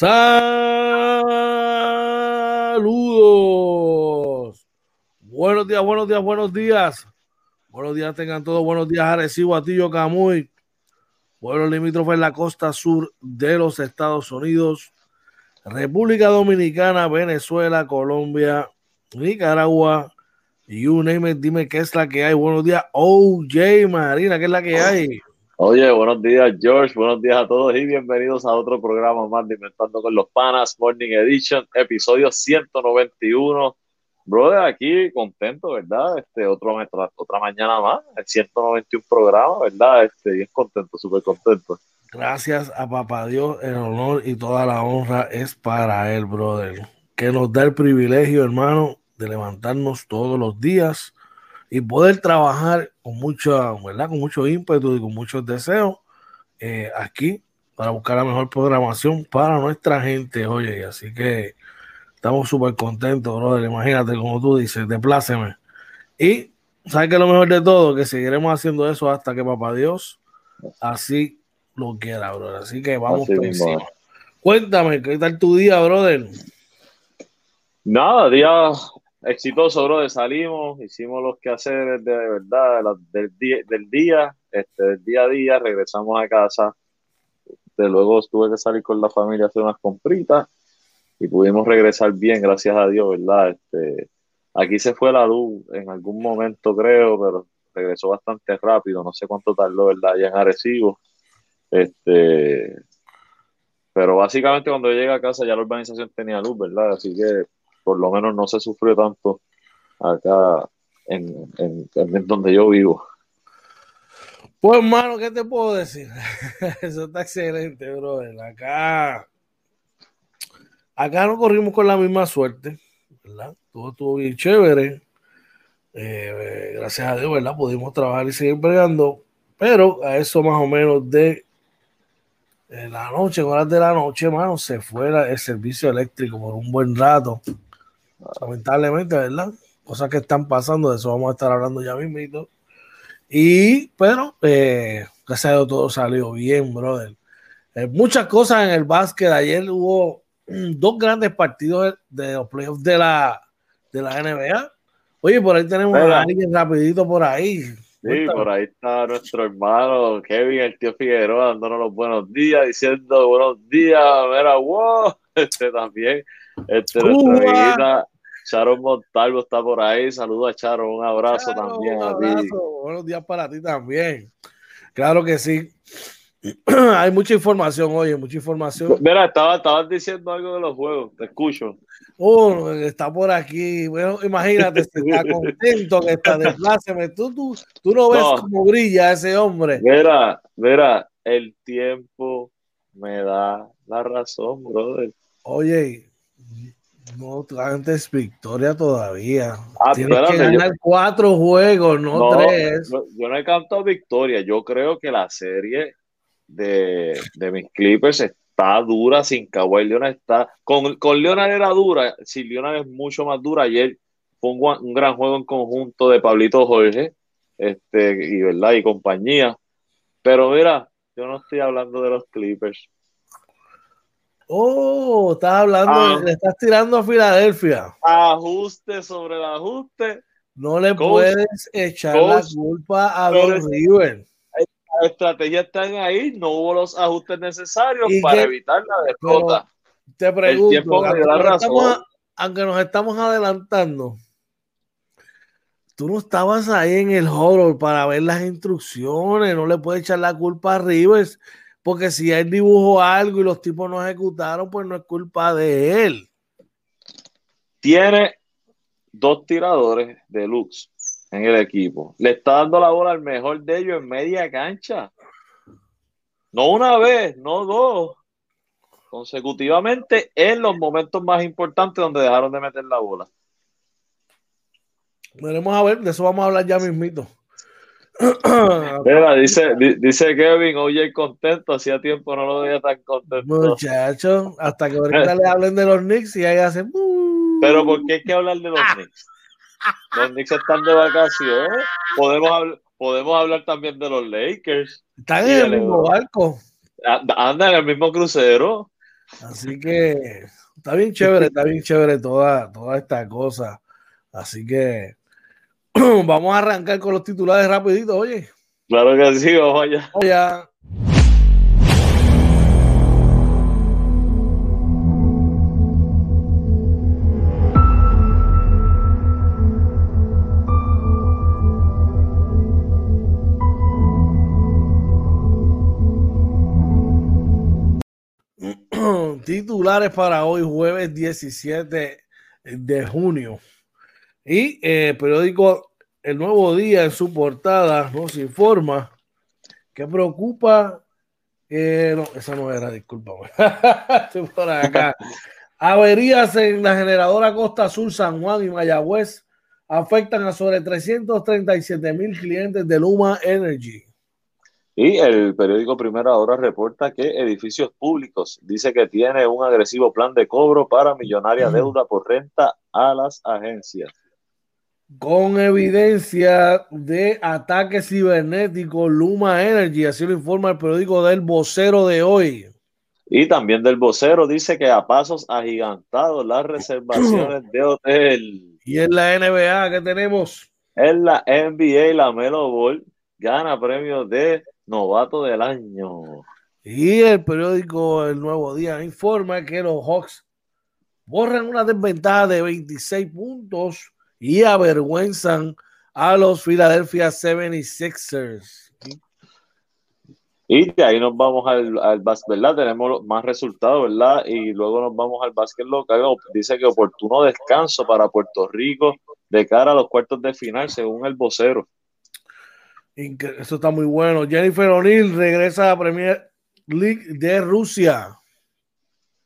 Saludos. Buenos días, buenos días, buenos días. Buenos días, tengan todos. Buenos días, Arecibo, Atillo, Camuy. Pueblo limítrofe en la costa sur de los Estados Unidos. República Dominicana, Venezuela, Colombia, Nicaragua. You name it, dime qué es la que hay. Buenos días, OJ Marina, ¿qué es la que hay? Oye, buenos días, George. Buenos días a todos y bienvenidos a otro programa más de Inventando con los Panas, Morning Edition, episodio 191. Brother, aquí contento, ¿verdad? Este, otro, otra, mañana más, el 191 programa, ¿verdad? Este, bien contento, súper contento. Gracias a Papá Dios, el honor y toda la honra es para él, brother. Que nos da el privilegio, hermano, de levantarnos todos los días y poder trabajar con mucho, ¿verdad? Con mucho ímpetu y con muchos deseos eh, aquí para buscar la mejor programación para nuestra gente, oye, así que estamos súper contentos, brother, imagínate, como tú dices, depláceme. Y, ¿sabes que lo mejor de todo? Que seguiremos haciendo eso hasta que Papá Dios así lo quiera, brother, así que vamos por encima. Cuéntame, ¿qué tal tu día, brother? Nada, día exitoso, bro, salimos, hicimos los quehaceres de verdad del, día, del día, este, del día a día, regresamos a casa, de luego tuve que salir con la familia a hacer unas compritas y pudimos regresar bien, gracias a Dios, ¿verdad? Este, aquí se fue la luz en algún momento, creo, pero regresó bastante rápido, no sé cuánto tardó, ¿verdad? Ya en Arecibo. Este, pero básicamente cuando llegué a casa ya la urbanización tenía luz, ¿verdad? Así que por lo menos no se sufrió tanto acá en, en, donde yo vivo. Pues, hermano, ¿qué te puedo decir? Eso está excelente, brother. Acá, acá no corrimos con la misma suerte, ¿verdad? Todo estuvo bien chévere. Eh, gracias a Dios, ¿verdad? Pudimos trabajar y seguir bregando, pero a eso más o menos de la noche, horas de la noche, hermano, se fue el servicio eléctrico por un buen rato. Lamentablemente, ¿verdad? Cosas que están pasando, de eso vamos a estar hablando ya mismo. Y, pero, eh, gracias a Dios todo salió bien, brother. Eh, muchas cosas en el básquet. Ayer hubo mm, dos grandes partidos de los playoffs de la, de la NBA. Oye, por ahí tenemos a alguien rapidito por ahí. Sí, por ahí está nuestro hermano Kevin, el tío Figueroa, dándonos los buenos días, diciendo buenos días, mira, wow, este también, este, nuestra Sharon Montalvo está por ahí. Saludos a Charo, un abrazo también un abrazo. Buenos días para ti también. Claro que sí. Hay mucha información, oye, mucha información. Mira, estaba, estabas diciendo algo de los juegos, te escucho. Oh, está por aquí. Bueno, imagínate, está contento que está de Tú, tú, tú no ves cómo brilla ese hombre. Mira, mira, el tiempo me da la razón, brother. Oye, no, antes victoria todavía. Ah, Tienes que ganar cuatro juegos, no, tres. Yo, no he cantado victoria. Yo creo que la serie de, de mis Clippers está dura sin Kawhi Leonard. Está, con, con Leonard era dura. Si Leonard es mucho más dura. Ayer fue un, gran juego en conjunto de Pablito Jorge este, y, ¿verdad? y compañía. Pero mira, yo no estoy hablando de los Clippers. Oh, estás hablando, ah. le estás tirando a Filadelfia. Ajuste sobre el ajuste. No le puedes echar la culpa a Don River. Las estrategias están ahí, no hubo los ajustes necesarios para evitar la derrota. Te pregunto, aunque, nos estamos adelantando, tú no estabas ahí en el horror para ver las instrucciones, no le puedes echar la culpa a Rivers porque si él dibujó algo y los tipos no ejecutaron, pues no es culpa de él. Tiene dos tiradores de luz en el equipo. Le está dando la bola al mejor de ellos en media cancha. No una vez, no dos. Consecutivamente en los momentos más importantes donde dejaron de meter la bola. Veremos a ver, de eso vamos a hablar ya mismito. Mira, dice, dice Kevin, oye, contento, hacía tiempo no lo veía tan contento. Muchacho, hasta que ahorita le hablen de los Knicks y ahí hacen. Pero ¿por qué hay que hablar de los Knicks? Los Knicks están de vacaciones. Podemos, hablar, podemos hablar también de los Lakers. Están en el mismo barco. Andan en el mismo crucero. Así que está bien chévere, está bien chévere toda, toda esta cosa. Así que vamos a arrancar con los titulares rapidito, oye. Claro que sí, vamos allá. Vamos allá. titulares para hoy, jueves 17 de junio. Y el eh, periódico El Nuevo Día en su portada nos informa que preocupa. Eh, no, esa no era, disculpa. Estoy por acá. Averías en la generadora Costa Sur, San Juan y Mayagüez afectan a sobre 337 mil clientes de Luma Energy. Y el periódico Primera Hora reporta que Edificios Públicos dice que tiene un agresivo plan de cobro para millonaria deuda por renta a las agencias. Con evidencia de ataque cibernético, Luma Energy, así lo informa el periódico del vocero de hoy. Y también del vocero dice que a pasos agigantados las reservaciones de hotel. Y en la NBA, ¿qué tenemos? En la NBA, la Melo Ball gana premios de novato del año. Y el periódico El Nuevo Día informa que los Hawks borran una desventaja de 26 puntos y avergüenzan a los Philadelphia 76ers. Y de ahí nos vamos al, al ¿verdad? Tenemos más resultados, ¿verdad? Y luego nos vamos al básquet local. Dice que oportuno descanso para Puerto Rico de cara a los cuartos de final, según el vocero. Eso está muy bueno. Jennifer O'Neill regresa a la Premier League de Rusia.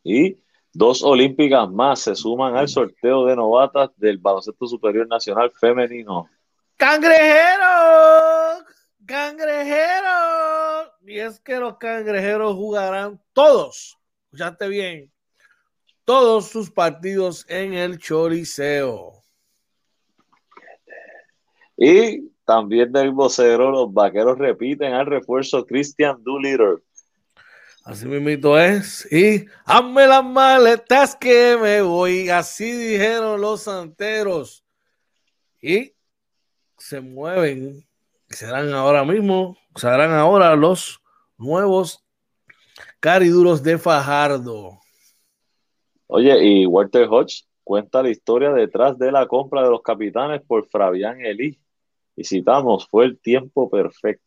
Y dos olímpicas más se suman al sorteo de novatas del baloncesto superior nacional femenino. ¡Cangrejeros! ¡Cangrejeros! Y es que los cangrejeros jugarán todos, escuchaste bien, todos sus partidos en el Choriceo. Y también del vocero, los vaqueros repiten al refuerzo Christian Doolittle. Así mismo es. Y hazme las maletas que me voy. Así dijeron los santeros. Y se mueven. Serán ahora mismo, serán ahora los nuevos cariduros de Fajardo. Oye, y Walter Hodge cuenta la historia detrás de la compra de los capitanes por Fabián Elí y citamos, fue el tiempo perfecto.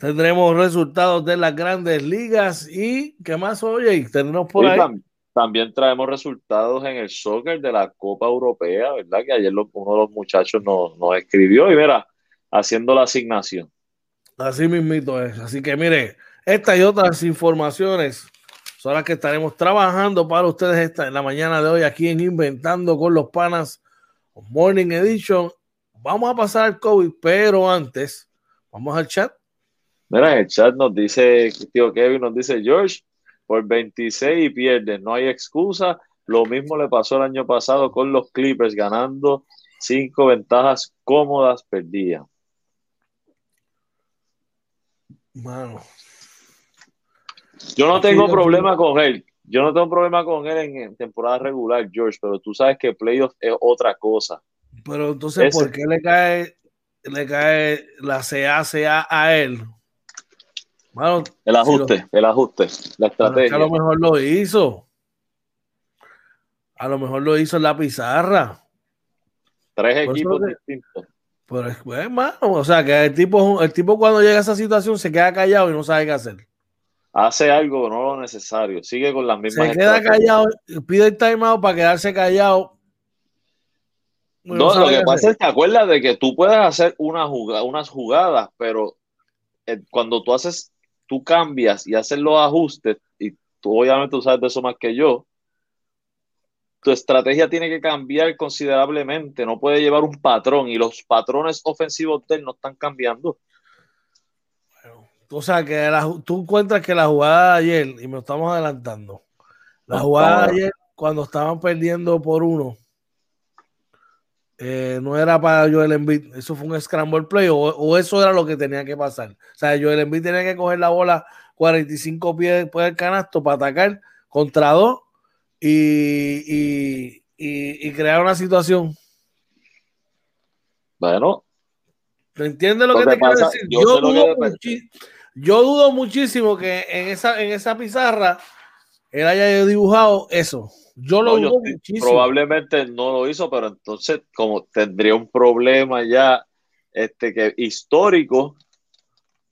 Tendremos resultados de las grandes ligas y ¿qué más oye? Tenemos por ahí. También traemos resultados en el soccer de la Copa Europea, ¿verdad? Que ayer uno de los muchachos nos, escribió y mira, haciendo la asignación. Así mismito es. Así que mire, estas y otras informaciones son las que estaremos trabajando para ustedes esta, en la mañana de hoy aquí en Inventando con los Panas Morning Edition vamos a pasar al COVID, pero antes, vamos al chat. Mira, en el chat nos dice, tío Kevin nos dice, George, por 26 y pierde, no hay excusa. Lo mismo le pasó el año pasado con los Clippers, ganando cinco ventajas cómodas, perdía. Mano. Yo no tengo problema con él. Yo no tengo problema con él en temporada regular, George, pero tú sabes que playoff es otra cosa. Pero entonces, ¿por qué le cae, le cae la CACA a él? El ajuste, el ajuste, la estrategia. a lo mejor lo hizo. A lo mejor lo hizo en la pizarra. Tres equipos distintos. Pero es pues, hermano, o sea, que el tipo, el tipo cuando llega a esa situación se queda callado y no sabe qué hacer. Hace algo, no lo necesario. Sigue con las mismas. Se queda callado, pide el timeout para quedarse callado no, lo que pasa es que acuerdas de que tú puedes hacer una jugada, unas jugadas, pero eh, cuando tú haces, tú cambias y haces los ajustes, y tú obviamente tú sabes de eso más que yo, tu estrategia tiene que cambiar considerablemente, no puede llevar un patrón y los patrones ofensivos de él no están cambiando. o sea, que tú encuentras que la jugada de ayer, y me estamos adelantando, la jugada de ayer, cuando estaban perdiendo por uno, eh, no era para Joel Embiid, eso fue un scramble play o, eso era lo que tenía que pasar. O sea, Joel Embiid tenía que coger la bola 45 pies después del canasto para atacar, contra dos y, y, crear una situación. Bueno. ¿Te entiendes lo, que te quiero decir? Yo, dudo yo, dudo muchísimo que en esa, en esa pizarra él haya dibujado eso. Yo lo dudo muchísimo. Probablemente no lo hizo, pero entonces, como tendría un problema ya este, que histórico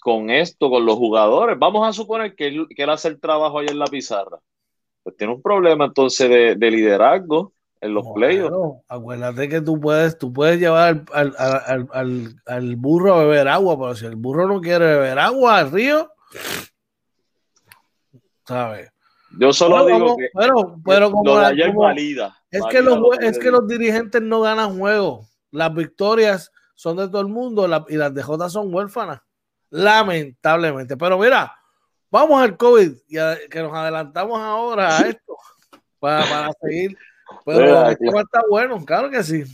con esto, con los jugadores, vamos a suponer que él, que él hace el trabajo ahí en la pizarra. Pues tiene un problema entonces de, liderazgo en los playoffs. Acuérdate que tú puedes, tú puedes llevar al, burro a beber agua, pero si el burro no quiere beber agua al río, ¿sabes? Yo solo digo que pero, pero como, lo de valida, es, que los, es que los dirigentes no ganan juegos. Las victorias son de todo el mundo y las DJ son huérfanas. Lamentablemente. Pero mira, vamos al COVID, y que nos adelantamos ahora a esto para, seguir. Pero está bueno, claro que sí.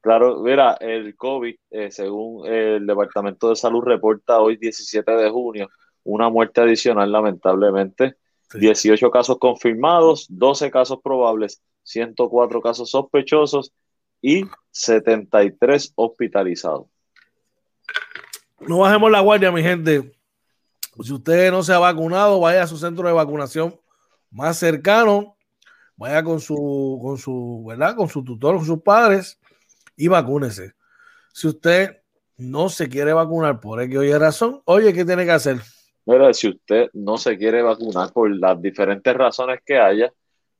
Claro, mira, el COVID, eh, según el Departamento de Salud reporta hoy 17 de junio, una muerte adicional lamentablemente, 18 casos confirmados, 12 casos probables, 104 casos sospechosos y 73 hospitalizados. No bajemos la guardia, mi gente. Si usted no se ha vacunado, vaya a su centro de vacunación más cercano, vaya con su, con su, ¿verdad? Con su tutor, con sus padres y vacúnese. Si usted no se quiere vacunar por X o razón, oye, ¿qué tiene que hacer? Mira, si usted no se quiere vacunar por las diferentes razones que haya,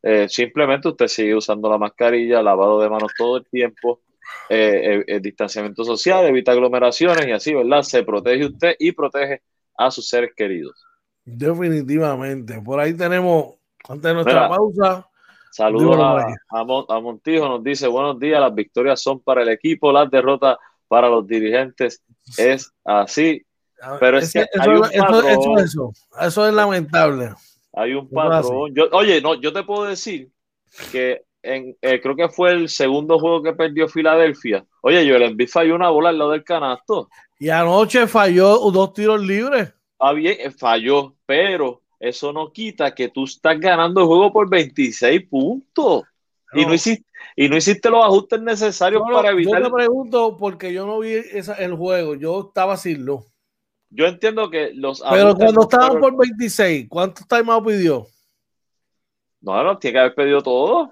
eh, simplemente usted sigue usando la mascarilla, lavado de manos todo el tiempo, eh, eh, distanciamiento social, evita aglomeraciones y así, ¿verdad? Se protege usted y protege a sus seres queridos. Definitivamente. Por ahí tenemos, antes de nuestra pausa. Saludos a, a, Montijo, nos dice, buenos días, las victorias son para el equipo, las derrotas para los dirigentes. Es así. Ah, pero es que eso, eso, es lamentable. Hay un patrón. oye, no, yo te puedo decir que en, eh, creo que fue el segundo juego que perdió Filadelfia. Oye, Joel Embiid falló una bola al lado del canasto. Y anoche falló dos tiros libres. Está bien, eh, falló, pero eso no quita que tú estás ganando el juego por 26 puntos. Y, no hiciste, y no hiciste los ajustes necesarios para evitar. Yo te pregunto porque yo no vi el juego, yo estaba sin luz. Yo entiendo que los. Pero cuando estaban por 26, ¿cuántos timeouts pidió? No, no, tiene que haber pedido todo.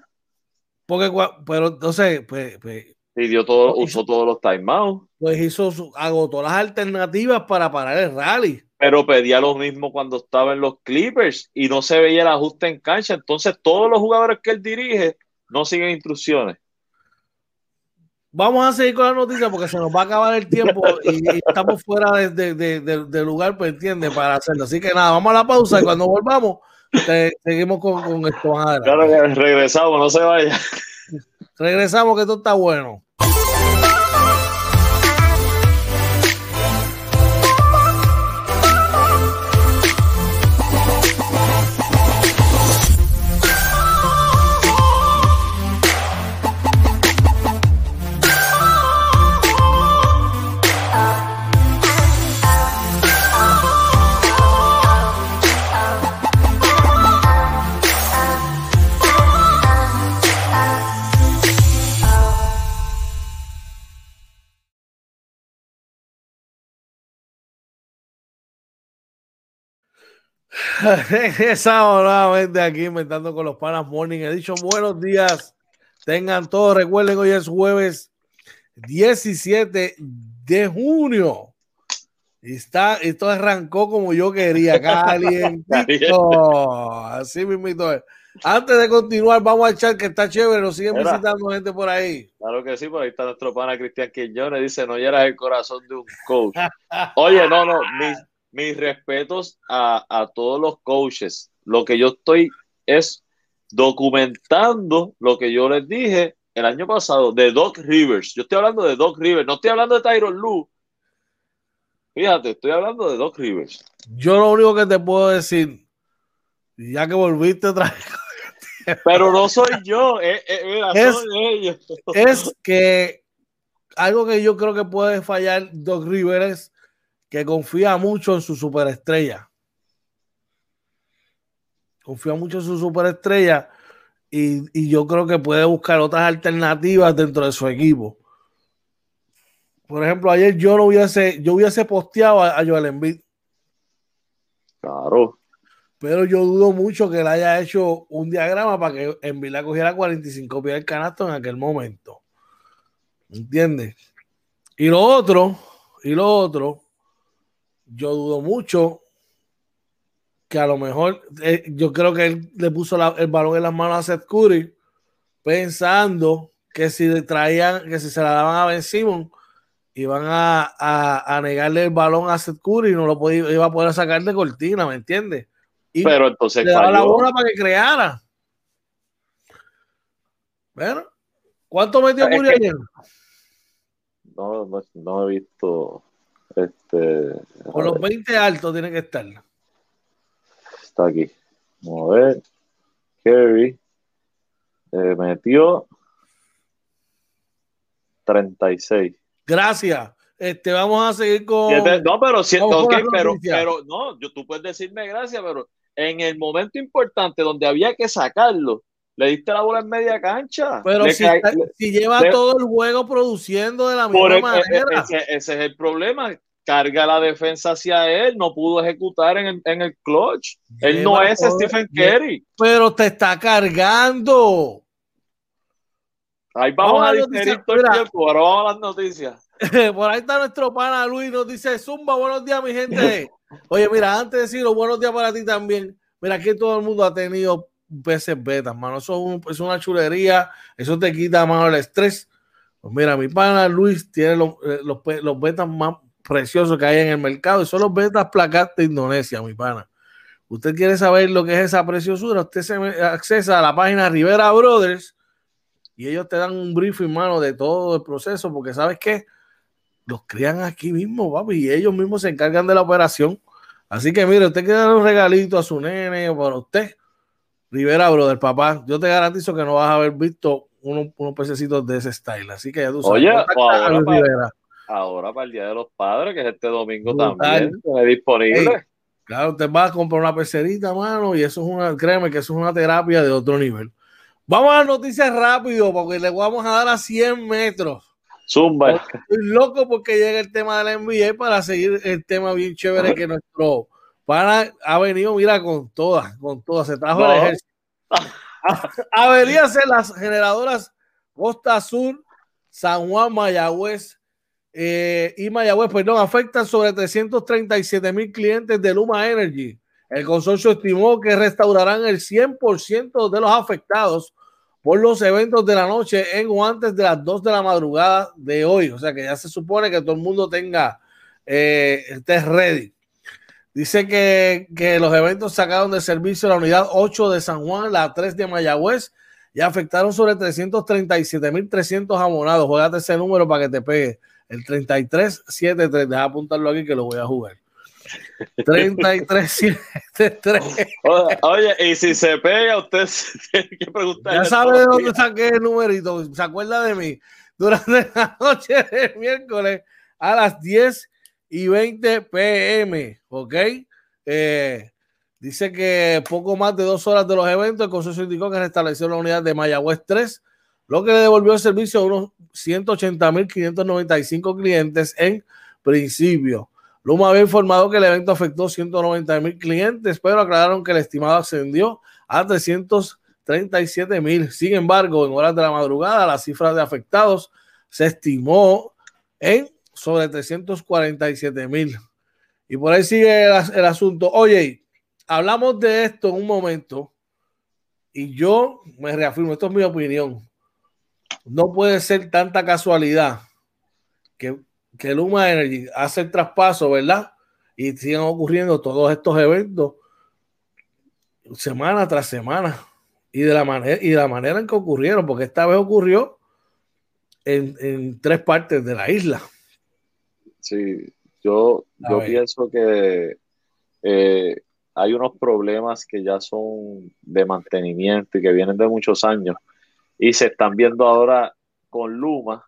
Porque, pero entonces, pues, pues Pidió todo, usó todos los timeouts. Pues hizo, agotó las alternativas para parar el rally. Pero pedía lo mismo cuando estaba en los Clippers y no se veía el ajuste en cancha. Entonces, todos los jugadores que él dirige no siguen instrucciones. Vamos a seguir con la noticia porque se nos va a acabar el tiempo y, estamos fuera de, de, lugar, pues entiende, para hacerlo. Así que nada, vamos a la pausa y cuando volvamos, seguimos con, con esto. Claro que regresamos, no se vaya. Regresamos, que esto está bueno. Regresamos nuevamente aquí inventando con los panas Morning He dicho Buenos días, tengan todos. Recuerden, hoy es jueves 17 de junio. Y está, esto arrancó como yo quería, calientito. Así mismo. Antes de continuar, vamos a echar que está chévere. Nos siguen visitando gente por ahí. Claro que sí, por ahí está nuestro pana Cristian Quiñones. Dice: No eras el corazón de un coach. Oye, no, no, mis, mis respetos a, todos los coaches. Lo que yo estoy es documentando lo que yo les dije el año pasado de Doc Rivers. Yo estoy hablando de Doc Rivers, no estoy hablando de Tyron Lue. Fíjate, estoy hablando de Doc Rivers. Yo lo único que te puedo decir, ya que volviste otra vez. Pero no soy yo, eh, eh, es, ellos. es que algo que yo creo que puede fallar Doc Rivers que confía mucho en su superestrella. confía mucho en su superestrella y, yo creo que puede buscar otras alternativas dentro de su equipo. Por ejemplo, ayer yo no hubiese, yo hubiese posteado a, a Joel Embiid. Claro. Pero yo dudo mucho que él haya hecho un diagrama para que Embiid la cogiera 45 pies del canasto en aquel momento. ¿Entiendes? Y lo otro, y lo otro, yo dudo mucho que a lo mejor eh, yo creo que él le puso el balón en las manos a Seth Curry pensando que si le traían, que si se la daban a Ben Simon, iban a, negarle el balón a Seth Curry y no lo podía, iba a poder sacar de cortina, ¿me entiendes? Pero entonces le daba la bola para que creara. Bueno, ¿cuánto metió Curry ayer? No, no, no, he visto este. Con los 20 altos tiene que estar está aquí. Vamos a ver. Kerry eh, metió 36. Gracias. Este, vamos a seguir con. No, pero, si, okay, pero, pero, no, yo, tú puedes decirme gracias, pero en el momento importante donde había que sacarlo, le diste la bola en media cancha. Pero si, si, lleva todo el juego produciendo de la misma manera. ese, es el problema carga la defensa hacia él, no pudo ejecutar en el, en el clutch. Él no es Stephen Curry. Pero te está cargando. Ahí vamos, a diferir todo el tiempo, ahora vamos a las noticias. Por ahí está nuestro pana Luis, nos dice, Zumba, buenos días mi gente. Oye, mira, antes de decirlo, buenos días para ti también. Mira, aquí todo el mundo ha tenido peces betas, mano. Eso es, una chulería, eso te quita, mano, el estrés. Pues mira, mi pana Luis tiene los, eh, los, los betas más precioso que hay en el mercado y son los betas placas de Indonesia, mi pana. Usted quiere saber lo que es esa preciosura, usted se accesa a la página Rivera Brothers y ellos te dan un briefing, mano, de todo el proceso, porque sabes que los crían aquí mismo, papi, y ellos mismos se encargan de la operación. Así que mire, usted quiere dar un regalito a su nene o para usted, Rivera Brothers, papá, yo te garantizo que no vas a haber visto unos, unos pececitos de ese style. Así que ya tú sabes. Oye, ahora para el Día de los Padres, que es este domingo también, disponible. claro, usted va a comprar una pecerita, mano, y eso es una, créeme que eso es una terapia de otro nivel. Vamos a las noticias rápido, porque le vamos a dar a 100 metros. Zumba. Estoy loco porque llega el tema de la NBA para seguir el tema bien chévere que nuestro pana ha venido, mira, con todas, con todas, se trajo el ejército. ser las generadoras Costa Sur, San Juan, Mayagüez, eh, y Mayagüez, perdón, afectan sobre 337 mil clientes de Luma Energy. El consorcio estimó que restaurarán el 100% de los afectados por los eventos de la noche en o antes de las 2 de la madrugada de hoy. O sea que ya se supone que todo el mundo tenga, eh, esté ready. Dice que, que, los eventos sacaron de servicio la unidad 8 de San Juan, la 3 de Mayagüez y afectaron sobre 337.300 abonados. Juegate ese número para que te pegue. El 3373, deja apuntarlo aquí que lo voy a jugar. 3373. Oye, y si se pega, usted tiene que preguntar. Ya sabe de dónde saqué el numerito. ¿Se acuerda de mí? Durante la noche del miércoles a las 10 y 20 pm. ¿Ok? Eh, dice que poco más de dos horas de los eventos, el consorcio indicó que restableció la unidad de Mayagüez 3 lo que le devolvió el servicio a unos 180.595 clientes en principio. Luma había informado que el evento afectó 190.000 clientes, pero aclararon que el estimado ascendió a 337.000. Sin embargo, en horas de la madrugada, la cifra de afectados se estimó en sobre 347.000. Y por ahí sigue el, el asunto. Oye, hablamos de esto en un momento y yo me reafirmo, esto es mi opinión no puede ser tanta casualidad que, que Luma Energy hace el traspaso, ¿verdad? Y sigan ocurriendo todos estos eventos semana tras semana y de la manera y de la manera en que ocurrieron, porque esta vez ocurrió en, tres partes de la isla. Sí, yo, yo pienso que eh, hay unos problemas que ya son de mantenimiento y que vienen de muchos años y se están viendo ahora con Luma,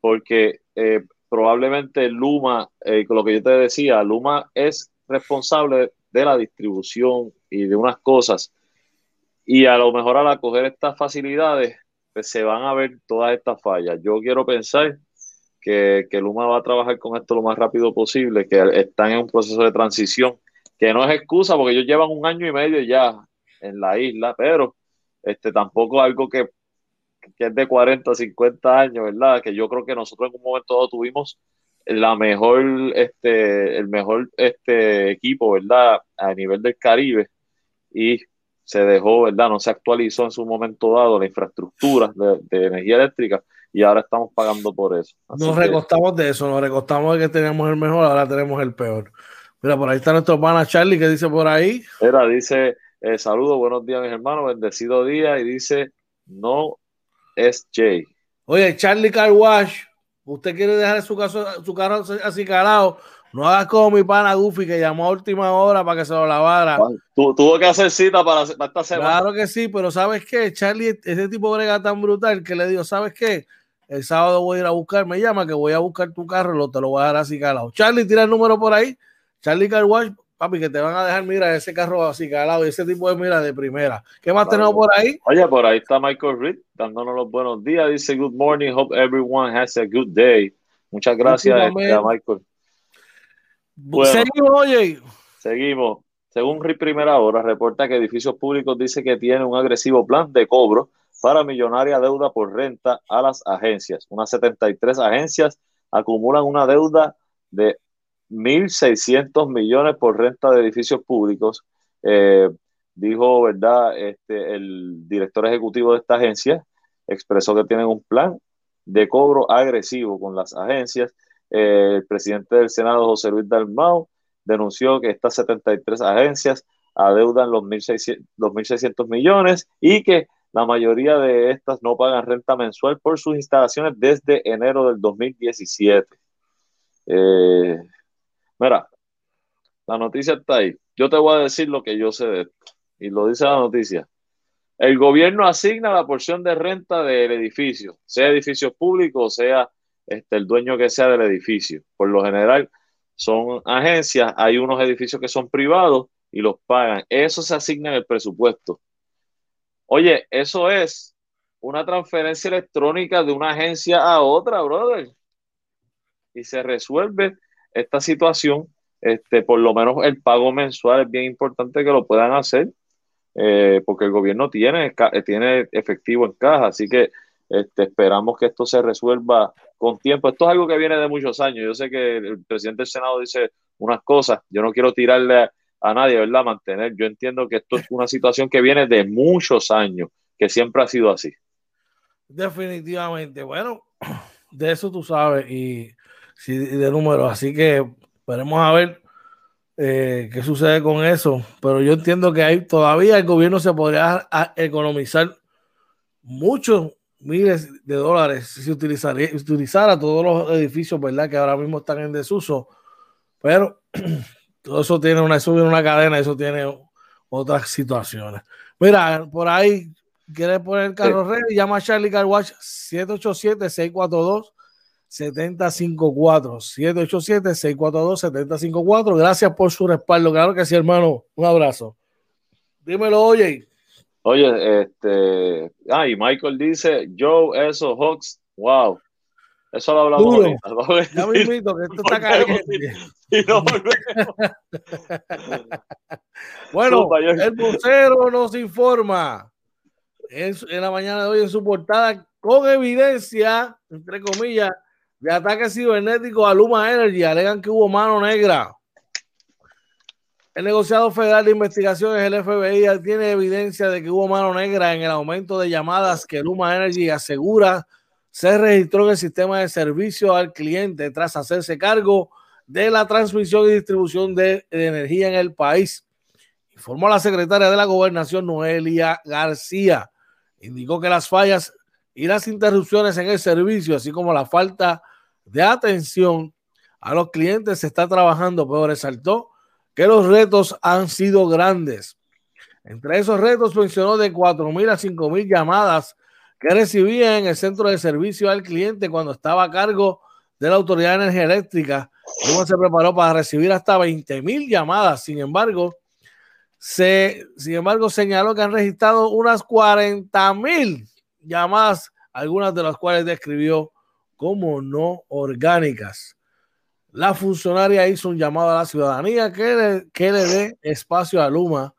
porque eh, probablemente Luma, eh, lo que yo te decía, Luma es responsable de la distribución y de unas cosas. Y a lo mejor al acoger estas facilidades, pues se van a ver todas estas fallas. Yo quiero pensar que, que Luma va a trabajar con esto lo más rápido posible, que están en un proceso de transición, que no es excusa porque ellos llevan un año y medio ya en la isla, pero este tampoco algo que, que es de 40, 50 años, ¿verdad? Que yo creo que nosotros en un momento tuvimos la mejor, este, el mejor este, equipo, ¿verdad? A nivel del Caribe y se dejó, ¿verdad? No se actualizó en su momento dado la infraestructura de, energía eléctrica y ahora estamos pagando por eso. nos recostamos de eso, nos recostamos de que teníamos el mejor, ahora tenemos el peor. Mira, por ahí está nuestro pana Charlie que dice por ahí. Mira, dice, eh, saludos, buenos días mis hermanos, bendecido día y dice, no es Jay. Oye, Charlie Carwash usted quiere dejar su, caso, su carro así calado, no hagas como mi pana Goofy que llamó a última hora para que se lo lavara. tuvo que hacer cita para, esta semana. Claro que sí, pero ¿sabes qué? Charlie, ese tipo brega tan brutal que le digo, ¿sabes qué? El sábado voy a ir a buscar, me llama que voy a buscar tu carro, lo, te lo voy a dar así calado. Charlie, tira el número por ahí. Charlie Carwash, papi, que te van a dejar, mira, ese carro así calado y ese tipo de mira de primera. ¿Qué más tenemos por ahí? Oye, por ahí está Michael Reed dándonos los buenos días. Dice, good morning, hope everyone has a good day. Muchas gracias, este, Michael. seguimos, oye. Seguimos. Según Primera Hora, reporta que Edificios Públicos dice que tiene un agresivo plan de cobro para millonaria deuda por renta a las agencias. Unas 73 agencias acumulan una deuda de 1.600 millones por renta de edificios públicos. Eh, dijo, ¿verdad? Este, el director ejecutivo de esta agencia expresó que tienen un plan de cobro agresivo con las agencias. Eh, el presidente del Senado, José Luis Dalmau, denunció que estas 73 agencias adeudan los 1.600 millones y que la mayoría de estas no pagan renta mensual por sus instalaciones desde enero del 2017. Eh, mira, la noticia está ahí. Yo te voy a decir lo que yo sé de esto. Y lo dice la noticia. El gobierno asigna la porción de renta del edificio, sea edificio público o sea este, el dueño que sea del edificio. Por lo general son agencias, hay unos edificios que son privados y los pagan. Eso se asigna en el presupuesto. Oye, eso es una transferencia electrónica de una agencia a otra, brother. Y se resuelve esta situación. Este, por lo menos el pago mensual es bien importante que lo puedan hacer eh, porque el gobierno tiene, tiene efectivo en caja, así que este, esperamos que esto se resuelva con tiempo. Esto es algo que viene de muchos años. Yo sé que el presidente del Senado dice unas cosas, yo no quiero tirarle a, nadie, ¿verdad? Mantener, yo entiendo que esto es una situación que viene de muchos años, que siempre ha sido así. Definitivamente, bueno, de eso tú sabes y, y de números, así que esperemos a ver eh, qué sucede con eso, pero yo entiendo que hay todavía el gobierno se podría economizar muchos miles de dólares si utilizaría, utilizara todos los edificios, ¿verdad? Que ahora mismo están en desuso, pero todo eso tiene una, eso una cadena, eso tiene otras situaciones. Mira, por ahí, ¿quieres poner el carro red? Llama a Charlie Carwash 787 642 754 787 642 754 Gracias por su respaldo. Claro que sí, hermano. Un abrazo. Dímelo, oye. Oye, este. Ah, y Michael dice: Joe, eso, Hawks, wow. Eso lo hablamos Duro. Ya me invito, que esto está caliente. no bueno, el vocero nos informa en, en la mañana de hoy en su portada con evidencia, entre comillas, de ataque cibernético a Luma Energy. Alegan que hubo mano negra. El negociado federal de investigaciones, el FBI, tiene evidencia de que hubo mano negra en el aumento de llamadas que Luma Energy asegura se registró en el sistema de servicio al cliente tras hacerse cargo de la transmisión y distribución de, energía en el país. Informó la secretaria de la gobernación, Noelia García. Indicó que las fallas y las interrupciones en el servicio, así como la falta de atención a los clientes, se está trabajando, pero resaltó que los retos han sido grandes. Entre esos retos mencionó de 4.000 a 5.000 llamadas que recibía en el centro de servicio al cliente cuando estaba a cargo de la Autoridad de Energía Eléctrica. Cómo se preparó para recibir hasta 20.000 llamadas. Sin embargo, Se, sin embargo, señaló que han registrado unas 40 mil llamadas, algunas de las cuales describió como no orgánicas. La funcionaria hizo un llamado a la ciudadanía que le, que le dé espacio a Luma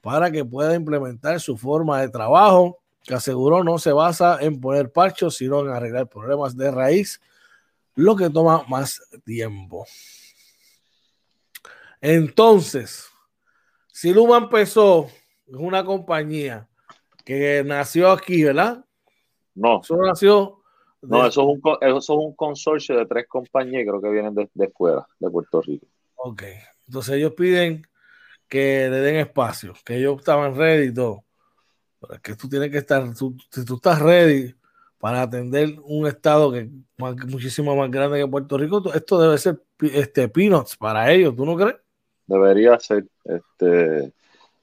para que pueda implementar su forma de trabajo, que aseguró no se basa en poner parchos, sino en arreglar problemas de raíz, lo que toma más tiempo. Entonces, si Luma empezó, es una compañía que nació aquí, ¿verdad? No. Eso nació no, eso es, un, eso es un consorcio de tres compañías, creo que vienen de, de fuera, de Puerto Rico. Ok, entonces ellos piden que le den espacio, que ellos estaban ready y todo. Pero que tú tienes que estar, si tú estás ready para atender un estado que es muchísimo más grande que Puerto Rico, esto debe ser este, peanuts para ellos, ¿tú no crees? Debería ser. Este,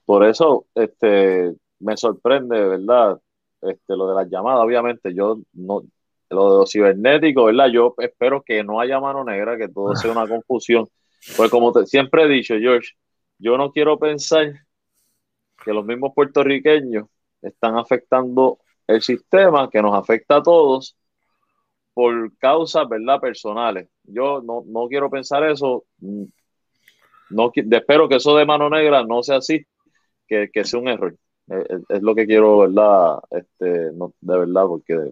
por eso este, me sorprende, ¿verdad? Este, lo de las llamadas, obviamente, yo no, lo de los cibernéticos, ¿verdad? Yo espero que no haya mano negra, que todo sea una confusión. Pues como te, siempre he dicho, George, yo no quiero pensar que los mismos puertorriqueños están afectando el sistema que nos afecta a todos por causas, ¿verdad? Personales. Yo no, no quiero pensar eso. No, espero que eso de mano negra no sea así, que, que sea un error. Es, es, lo que quiero, ¿verdad? Este, no, de verdad, porque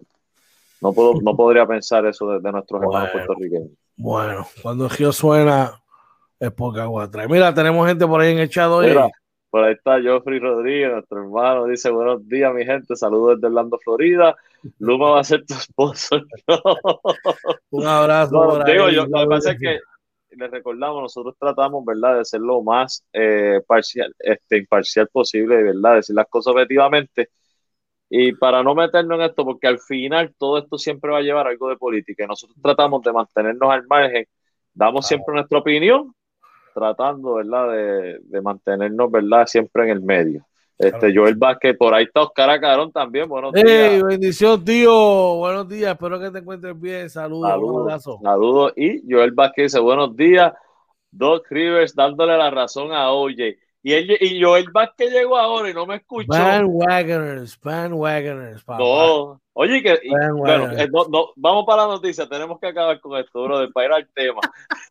no, puedo, no podría pensar eso de, nuestros hermanos puertorriqueños. Bueno, cuando río suena es poca agua trae. Mira, tenemos gente por ahí en el chat por ahí está Joffrey Rodríguez, nuestro hermano, dice buenos días mi gente, saludos desde Orlando, Florida. Luma va a ser tu esposo. Un abrazo. digo, yo, lo que pasa es que les recordamos, nosotros tratamos, ¿verdad?, de ser lo más eh, parcial, este, imparcial posible, ¿verdad?, decir las cosas objetivamente y para no meternos en esto, porque al final todo esto siempre va a llevar algo de política. Y nosotros tratamos de mantenernos al margen, damos siempre nuestra opinión, tratando, ¿verdad?, de, de, mantenernos, ¿verdad?, siempre en el medio. Este, Joel Vázquez, por ahí está Oscar Acarón también, buenos días. bendición, tío, buenos días, espero que te encuentres bien, saludos, saludos, saludos. Y Joel Vázquez dice, buenos días, Doc Rivers dándole la razón a OJ. Y, él, y Joel Vázquez llegó ahora y no me escuchó. Bandwagoners, bandwagoners. No, oye, que bueno, eh, no, no, vamos para la noticia, tenemos que acabar con esto, bro, para ir al tema.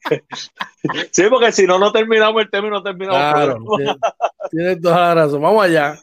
sí, porque si no, no terminamos el tema y no terminamos claro, el Tienes toda la razón, vamos allá.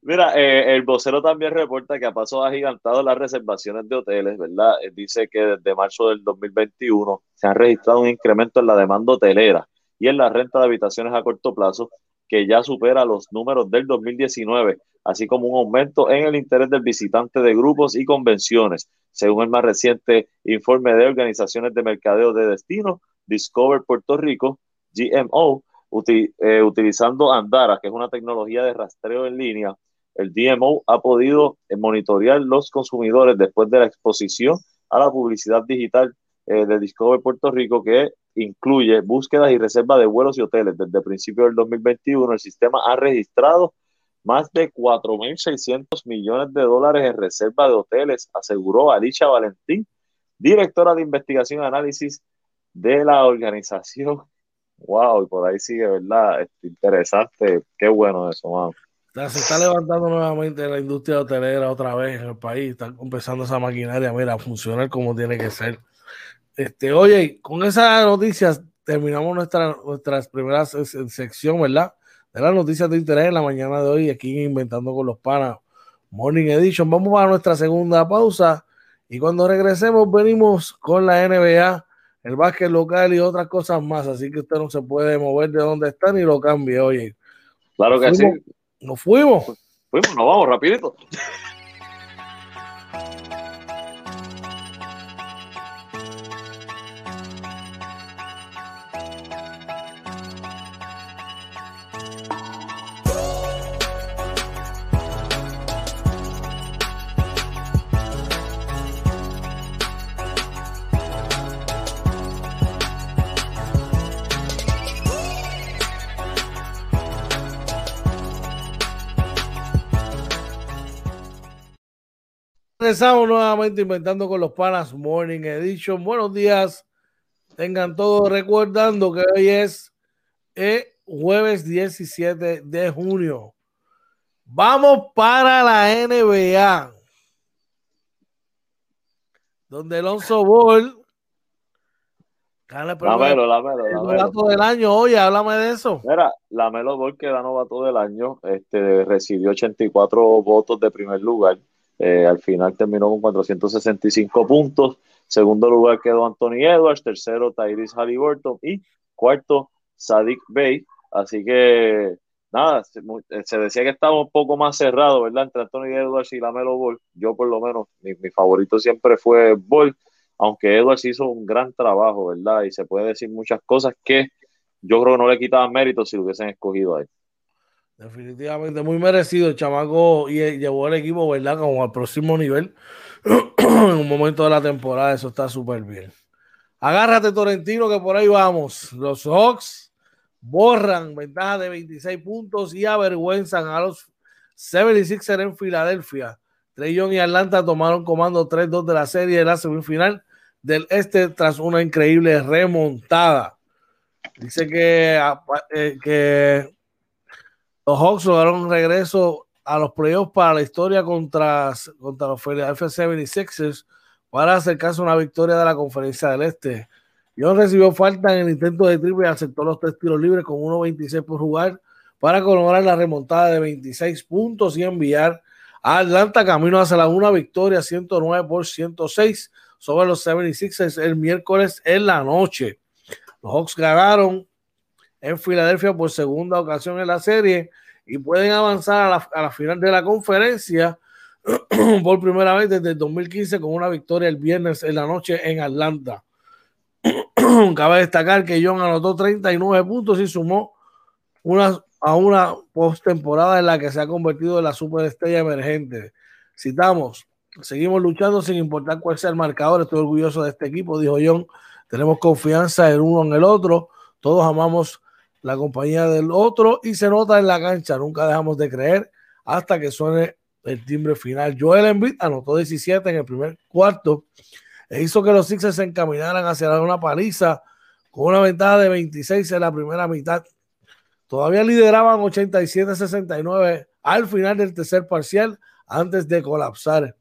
Mira, eh, el vocero también reporta que a paso agigantado las reservaciones de hoteles, ¿verdad? Eh, dice que desde marzo del 2021 se han registrado un incremento en la demanda hotelera y en la renta de habitaciones a corto plazo que ya supera los números del 2019, así como un aumento en el interés del visitante de grupos y convenciones, según el más reciente informe de organizaciones de mercadeo de destino, Discover Puerto Rico, GMO, eh, utilizando Andara, que es una tecnología de rastreo en línea. El DMO ha podido monitorear los consumidores después de la exposición a la publicidad digital eh, de Discover Puerto Rico, que incluye búsquedas y reservas de vuelos y hoteles. Desde el principio del 2021, el sistema ha registrado más de 4.600 millones de dólares en reserva de hoteles, aseguró Alicia Valentín, directora de investigación y análisis de la organización. Wow, y por ahí sigue, ¿verdad? Es interesante, qué bueno eso, man. Se está levantando nuevamente la industria hotelera otra vez en el país, está empezando esa maquinaria, mira, a funcionar como tiene que ser. Este, oye, con esas noticias terminamos nuestra, nuestras primeras sección, ¿verdad? De las noticias de interés en la mañana de hoy, aquí Inventando con los Panas, Morning Edition. Vamos a nuestra segunda pausa y cuando regresemos venimos con la NBA, el básquet local y otras cosas más. Así que usted no se puede mover de donde está ni lo cambie, oye. Claro que sí. Nos fuimos. Fuimos, nos vamos rapidito. Regresamos nuevamente inventando con los panas Morning Edition. Buenos días. Tengan todos recordando que hoy es eh, jueves 17 de junio. Vamos para la NBA. Donde Alonso Ball la Melo, la Melo, el novato del año, oye, háblame de eso. Mira, la Melo Ball que era novato del año, este, recibió 84 votos de primer lugar. Eh, al final terminó con 465 puntos. Segundo lugar quedó Anthony Edwards, tercero Tyrese Halliburton y cuarto Sadik Bey. Así que nada, eh, se, decía que estaba un poco más cerrado, ¿verdad? Entre Anthony Edwards y la Melo Ball. Yo por lo menos, mi, mi favorito siempre fue Ball aunque Edwards hizo un gran trabajo, ¿verdad? Y se puede decir muchas cosas que yo creo que no le quitaban mérito si lo hubiesen escogido a él. Definitivamente, muy merecido. El chamaco y llevó el equipo, ¿verdad? Como al próximo nivel. en un momento de la temporada, eso está súper bien. Agárrate, Torrentino, que por ahí vamos. Los Hawks borran ventaja de 26 puntos y avergüenzan a los 76ers en Filadelfia. Trey Young y Atlanta tomaron comando 3-2 de la serie de la semifinal del este tras una increíble remontada. Dice que, eh, que los Hawks lograron un regreso a los playoffs para la historia contra, contra los Philadelphia 76ers para acercarse a una victoria de la conferencia del este. Young recibió falta en el intento de triple y aceptó los tres tiros libres con 1.26 por jugar para colocar la remontada de 26 puntos y enviar Atlanta camino hacia la una victoria 109 por 106 sobre los 76ers el miércoles en la noche. Los Hawks ganaron en Filadelfia por segunda ocasión en la serie y pueden avanzar a la, final de la conferencia por primera vez desde el 2015 con una victoria el viernes en la noche en Atlanta. Cabe destacar que John anotó 39 puntos y sumó una a una postemporada en la que se ha convertido en la superestrella emergente. Citamos, seguimos luchando sin importar cuál sea el marcador. Estoy orgulloso de este equipo, dijo John. Tenemos confianza el uno en el otro. Todos amamos la compañía del otro y se nota en la cancha. Nunca dejamos de creer hasta que suene el timbre final. Joel Embiid anotó 17 en el primer cuarto e hizo que los Sixers se encaminaran hacia una paliza con una ventaja de 26 en la primera mitad Todavía lideraban 87-69 al final del tercer parcial antes de colapsar.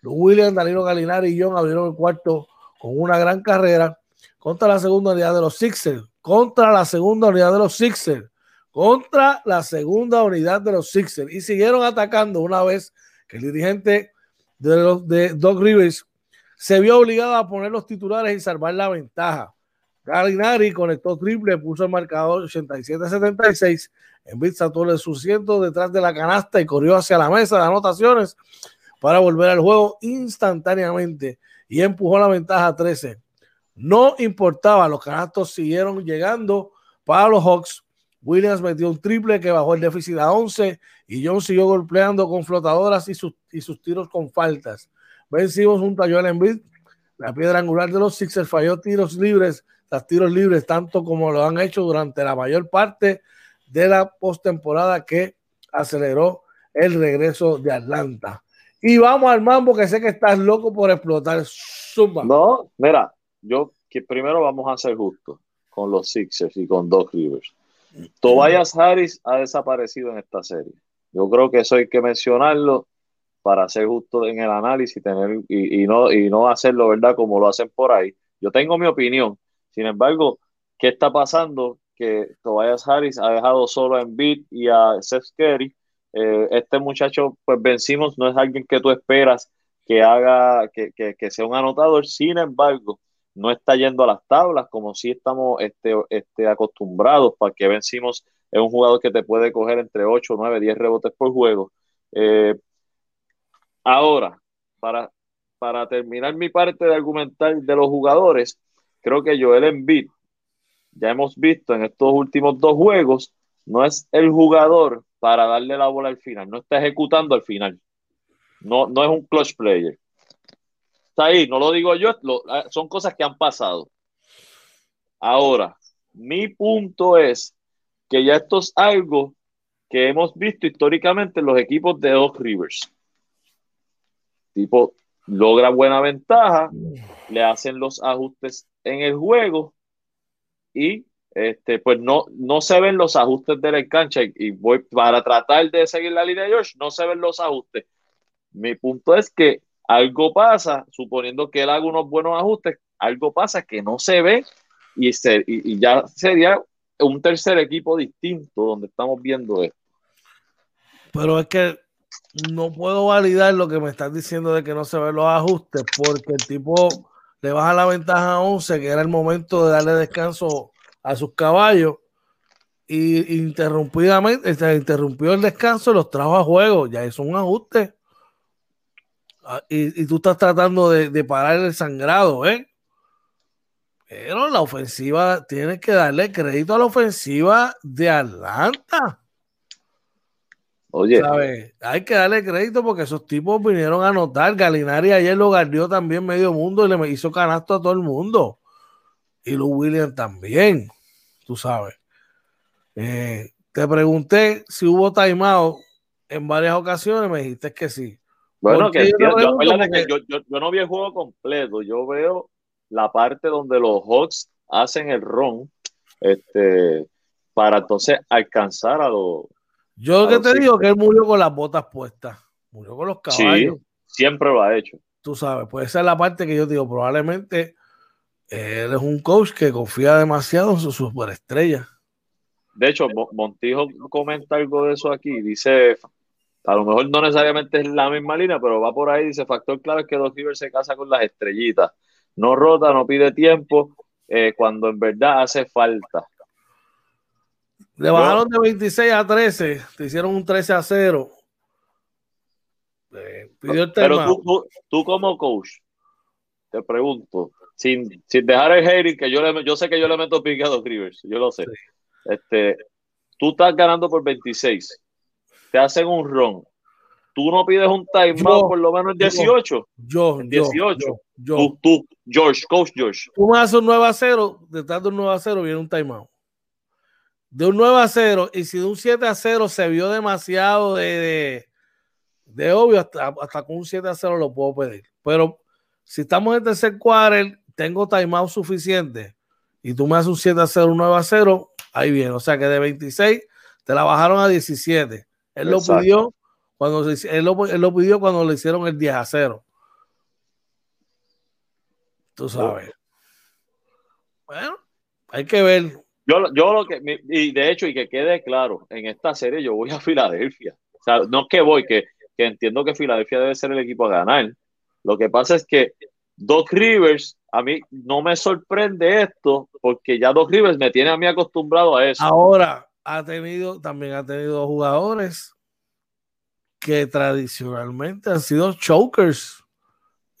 Los Williams, Danilo Galinari y John abrieron el cuarto con una gran carrera contra la segunda unidad de los Sixers. Contra la segunda unidad de los Sixers. Contra la segunda unidad de los Sixers. Y siguieron atacando una vez que el dirigente de, los, de Doug Rivers se vio obligado a poner los titulares y salvar la ventaja. Galinari conectó triple, puso el marcador 87-76. En vista todo su ciento detrás de la canasta y corrió hacia la mesa de anotaciones para volver al juego instantáneamente y empujó la ventaja 13. No importaba, los canastos siguieron llegando para los Hawks. Williams metió un triple que bajó el déficit a 11 y John siguió golpeando con flotadoras y sus, y sus tiros con faltas. Vencimos un a Joel Embiid. La piedra angular de los Sixers falló tiros libres tiros libres, tanto como lo han hecho durante la mayor parte de la postemporada que aceleró el regreso de Atlanta. Y vamos al mambo, que sé que estás loco por explotar. Zumba. No, mira, yo que primero vamos a ser justos con los Sixers y con Doc Rivers. Tobias Harris ha desaparecido en esta serie. Yo creo que eso hay que mencionarlo para ser justo en el análisis tener, y, no, y no hacerlo, ¿verdad? Como lo hacen por ahí. Yo tengo mi opinión, sin embargo, ¿qué está pasando? Que Tobias Harris ha dejado solo a Embiid y a Seth Curry. Eh, este muchacho, pues vencimos, no es alguien que tú esperas que haga, que, sea un anotador. Sin embargo, no está yendo a las tablas como si estamos este, este, acostumbrados para que vencimos. Es un jugador que te puede coger entre 8, 9, 10 rebotes por juego. Eh, ahora, para, para terminar mi parte de argumentar de los jugadores, creo que Joel Embiid, ya hemos visto en estos últimos dos juegos, no es el jugador para darle la bola al final, no está ejecutando al final. No, no es un clutch player. Está ahí, no lo digo yo, ah, son cosas que han pasado. Ahora, mi punto es que ya esto es algo que hemos visto históricamente en los equipos de Oak Rivers. Tipo, logra buena ventaja, le hacen los ajustes en el juego y este, pues no, no se ven los ajustes de la cancha y voy para tratar de seguir la línea de George, no se ven los ajustes. Mi punto es que algo pasa, suponiendo que él haga unos buenos ajustes, algo pasa que no se ve y, y, ya sería un tercer equipo distinto donde estamos viendo esto. Pero es que no puedo validar lo que me estás diciendo de que no se ven los ajustes, porque el tipo le baja la ventaja a 11, que era el momento de darle descanso a sus caballos, y interrumpidamente, interrumpió el descanso y los trajo a juego. Ya es un ajuste. Ah, y, tú estás tratando de, parar el sangrado, ¿eh? Pero la ofensiva, tiene que darle crédito a la ofensiva de Atlanta. Oye. Hay que darle crédito porque esos tipos vinieron a anotar. Galinari ayer lo guardió también medio mundo y le hizo canasto a todo el mundo. Y Lou Williams también, tú sabes. Eh, te pregunté si hubo timeout en varias ocasiones, me dijiste que sí. Bueno, que, yo, no vi el juego completo, yo veo la parte donde los Hawks hacen el ron este, para entonces alcanzar a los. Yo lo que te digo que él murió con las botas puestas, murió con los caballos. siempre lo ha hecho. Tú sabes, pues esa es la parte que yo digo, probablemente él es un coach que confía demasiado en su superestrella. De hecho, Montijo comenta algo de eso aquí. Dice a lo mejor no necesariamente es la misma línea, pero va por ahí. Dice, factor clave es que Doc Rivers se casa con las estrellitas. No rota, no pide tiempo, eh, cuando en verdad hace falta. Le bajaron de 26 a 13, te hicieron un 13 a 0. Eh, pero tú, tú, como coach, te pregunto, sin, sin dejar el hating, que yo, le, yo sé que yo le meto pique a Doc Rivers, yo lo sé. Este, tú estás ganando por 26 te hacen un ron, tú no pides un timeout por lo menos en 18. Yo, 18. Yo, tú, tú, George, coach George. Tú me haces un 9 a 0, detrás de un 9 a 0 viene un timeout. De un 9 a 0, y si de un 7 a 0 se vio demasiado de, de, obvio, hasta, hasta, con un 7 a 0 lo puedo pedir. Pero si estamos en tercer quarter, tengo timeout suficiente y tú me haces un 7 a 0, un 9 a 0, ahí viene. O sea que de 26 te la bajaron a 17. Él lo pidió cuando él lo, pidió cuando le hicieron el 10 a 0. Tú sabes. Bueno, hay que ver. Yo, yo lo que, y de hecho, y que quede claro, en esta serie yo voy a Filadelfia. O sea, no es que voy, que, que entiendo que Filadelfia debe ser el equipo a ganar. Lo que pasa es que Doc Rivers, a mí no me sorprende esto, porque ya Doc Rivers me tiene a mí acostumbrado a eso. Ahora, ha tenido, también ha tenido jugadores que tradicionalmente han sido chokers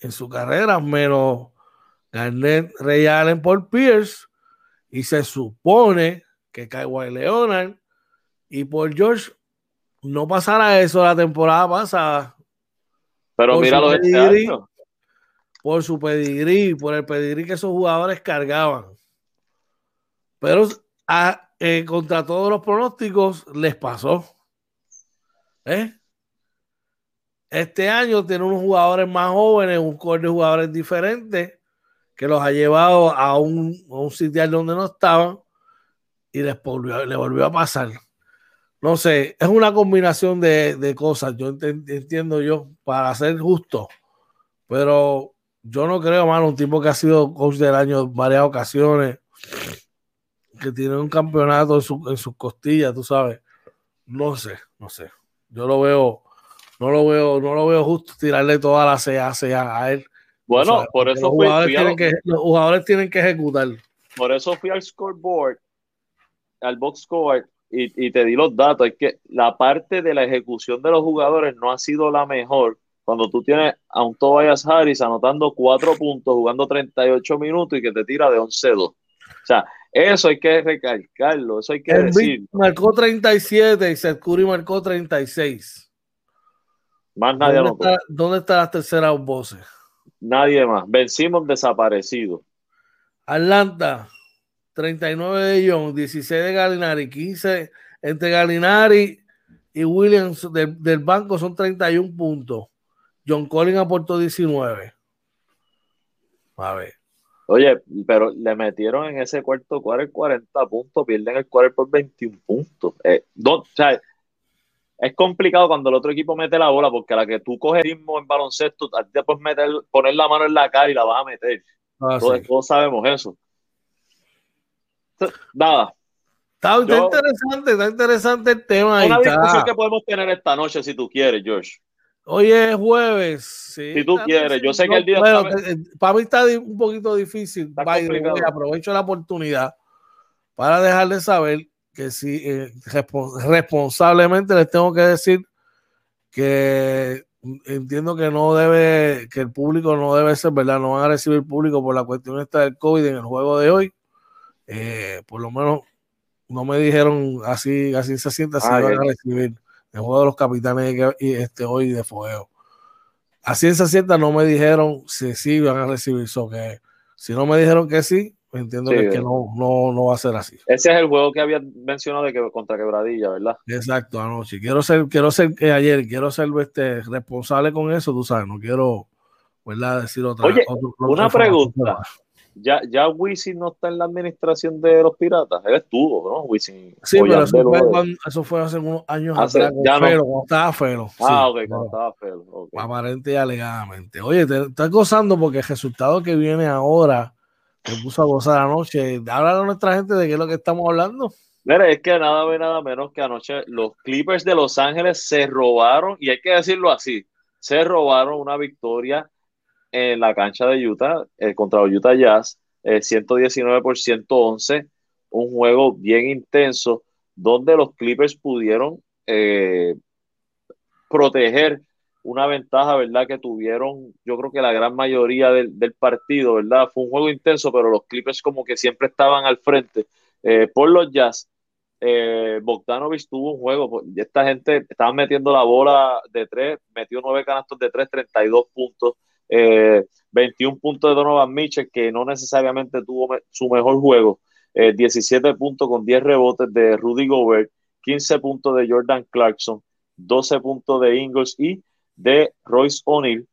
en su carrera, menos Garnett, Ray Allen por Pierce, y se supone que Kawhi Leonard y por George no pasará eso la temporada pasada. Pero mira lo de Por su pedigrí, por el pedigrí que esos jugadores cargaban. Pero a, eh, contra todos los pronósticos, les pasó. ¿Eh? Este año tiene unos jugadores más jóvenes, un core de jugadores diferentes, que los ha llevado a un, sitio donde no estaban y les volvió, volvió a pasar. No sé, es una combinación de, cosas, yo entiendo yo, para ser justo, pero yo no creo, mano, un tipo que ha sido coach del año en varias ocasiones, que tiene un campeonato en, sus costillas, tú sabes. No sé, no sé. Yo lo veo, no lo veo, no lo veo justo tirarle toda la CA, a él. Bueno, por eso los jugadores, tienen que, los jugadores tienen que ejecutar. Por eso fui al scoreboard, al box score, y, y, te di los datos. Es que la parte de la ejecución de los jugadores no ha sido la mejor. Cuando tú tienes a un Tobias Harris anotando cuatro puntos, jugando 38 minutos y que te tira de 11-2. O sea, eso hay que recalcarlo, eso hay que decir. Marcó 37 y Seth Curry marcó 36. Más nadie ¿Dónde Está, ¿Dónde están las terceras voces? Nadie más. Vencimos desaparecido. Atlanta, 39 de Young, 16 de Galinari, 15 entre Galinari y Williams del, del banco son 31 puntos. John Collins aportó 19. A ver. Oye, pero le metieron en ese cuarto cuarto 40 puntos, pierden el cuarto por 21 puntos. Eh, o sea, es complicado cuando el otro equipo mete la bola, porque a la que tú coges ritmo en baloncesto, a ti te puedes meter, poner la mano en la cara y la vas a meter. Ah, todos, sabemos eso. Nada. Está, interesante, está interesante el tema. Una discusión que podemos tener esta noche, si tú quieres, George. Hoy es jueves. si tú quieres, yo sé que el día. Eh, para mí está un poquito difícil. aprovecho la oportunidad para dejarles saber que sí, eh, responsablemente les tengo que decir que entiendo que no debe, que el público no debe ser, ¿verdad? No van a recibir público por la cuestión esta del COVID en el juego de hoy. Eh, por lo menos no me dijeron así, así se sienta si van a recibir el juego de los capitanes y este hoy de fuego. A ciencia cierta no me dijeron si sí van a recibir eso, que si no me dijeron que sí, entiendo que, no, no, no, va a ser así. Ese es el juego que había mencionado de que contra Quebradilla, ¿verdad? Exacto, anoche. Quiero ser, quiero ser que eh, ayer, quiero ser este, responsable con eso, tú sabes, no quiero, ¿verdad? Decir otra Oye, una pregunta ya, ya Wisin no está en la administración de los piratas. Él estuvo, ¿no? Wisin. Sí, pero eso fue, cuando, eso fue, hace unos años atrás ya no. cuando estaba Felo. Ah, ok, cuando estaba Felo. Aparente y alegadamente. Oye, te estás gozando porque el resultado que viene ahora te puso a gozar anoche. Habla a nuestra gente de qué es lo que estamos hablando. Mira, es que nada ve nada menos que anoche los Clippers de Los Ángeles se robaron, y hay que decirlo así, se robaron una victoria en la cancha de Utah eh, contra Utah Jazz, 119 eh, por 111, un juego bien intenso donde los Clippers pudieron eh, proteger una ventaja, ¿verdad? Que tuvieron, yo creo que la gran mayoría del, partido, ¿verdad? Fue un juego intenso, pero los Clippers como que siempre estaban al frente. por los Jazz, eh, Bogdanovich tuvo un juego, pues, esta gente estaba metiendo la bola de tres, metió nueve canastos de tres, 32 puntos. 21 eh, puntos de Donovan Mitchell, que no necesariamente tuvo su mejor juego, 17 eh, puntos con 10 rebotes de Rudy Gobert, 15 puntos de Jordan Clarkson, 12 puntos de Ingles y de Royce O'Neill.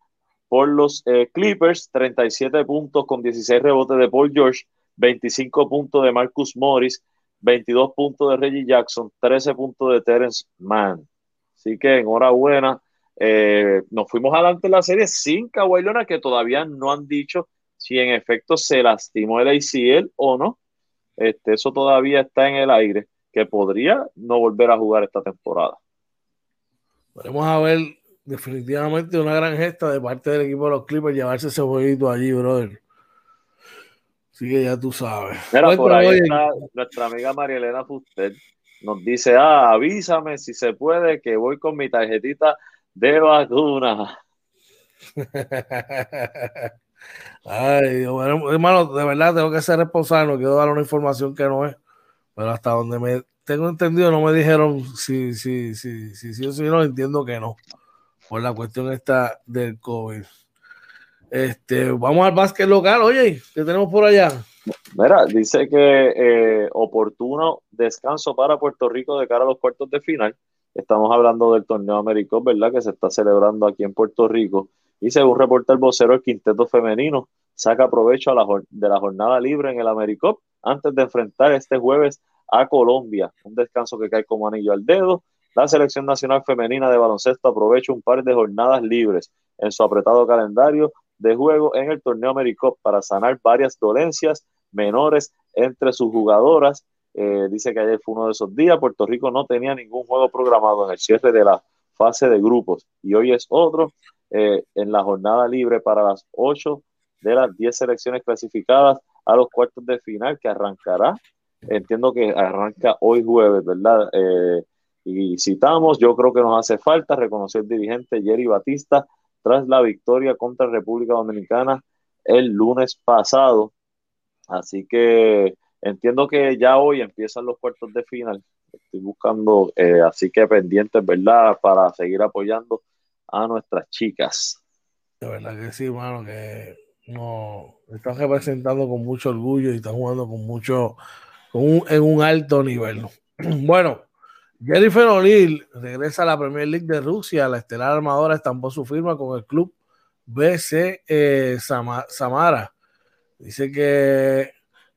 Por los eh, Clippers, 37 puntos con 16 rebotes de Paul George, 25 puntos de Marcus Morris, 22 puntos de Reggie Jackson, 13 puntos de Terence Mann. Así que enhorabuena eh, nos fuimos adelante en la serie sin Kawhi Leonard, que todavía no han dicho si en efecto se lastimó el ACL o no. Este, eso todavía está en el aire, que podría no volver a jugar esta temporada. Podemos a ver definitivamente una gran gesta de parte del equipo de los Clippers llevarse ese jueguito allí, brother. Así que ya tú sabes. Mira, por ahí está nuestra amiga María Elena Fuster. Nos dice, ah, avísame si se puede que voy con mi tarjetita de vacuna. Ay, bueno, hermano, de verdad tengo que ser responsable, no quiero dar una información que no es, pero hasta donde me tengo entendido no me dijeron si si si si si, si no entiendo que no, por la cuestión esta del COVID. Este, vamos al básquet local, oye, ¿qué tenemos por allá? Mira, dice que eh, oportuno descanso para Puerto Rico de cara a los cuartos de final. Estamos hablando del torneo americano, ¿verdad? Que se está celebrando aquí en Puerto Rico. Y según reporta el vocero, el quinteto femenino saca provecho de la jornada libre en el Americop antes de enfrentar este jueves a Colombia. Un descanso que cae como anillo al dedo. La selección nacional femenina de baloncesto aprovecha un par de jornadas libres en su apretado calendario de juego en el torneo Americop para sanar varias dolencias menores entre sus jugadoras eh, dice que ayer fue uno de esos días. Puerto Rico no tenía ningún juego programado en el cierre de la fase de grupos y hoy es otro eh, en la jornada libre para las 8 de las 10 selecciones clasificadas a los cuartos de final que arrancará. Entiendo que arranca hoy jueves, ¿verdad? Eh, y citamos, yo creo que nos hace falta reconocer dirigente Jerry Batista tras la victoria contra República Dominicana el lunes pasado. Así que Entiendo que ya hoy empiezan los cuartos de final. Estoy buscando, eh, así que pendientes, ¿verdad? Para seguir apoyando a nuestras chicas. De verdad que sí, hermano, que no están representando con mucho orgullo y están jugando con mucho, en un alto nivel. Bueno, Jennifer O'Neill regresa a la Premier League de Rusia. La estelar armadora estampó su firma con el club BC eh, Samara Dice que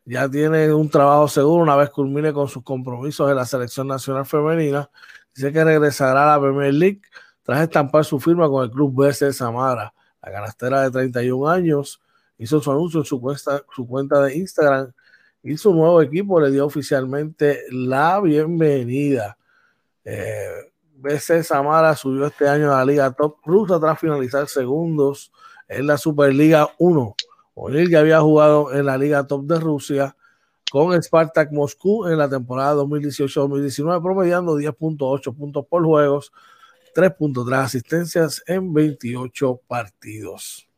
ya tiene un trabajo seguro una vez culmine con sus compromisos en la selección nacional femenina. Dice que regresará a la Premier League tras estampar su firma con el club BC Samara. La canastera de 31 años hizo su anuncio en su cuenta, su cuenta de Instagram y su nuevo equipo le dio oficialmente la bienvenida. Eh, BC Samara subió este año a la Liga Top Rusa tras finalizar segundos en la Superliga 1 O'Neill ya había jugado en la Liga Top de Rusia con Spartak Moscú en la temporada 2018-2019, promediando 10.8 puntos por juegos, 3.3 asistencias en 28 partidos.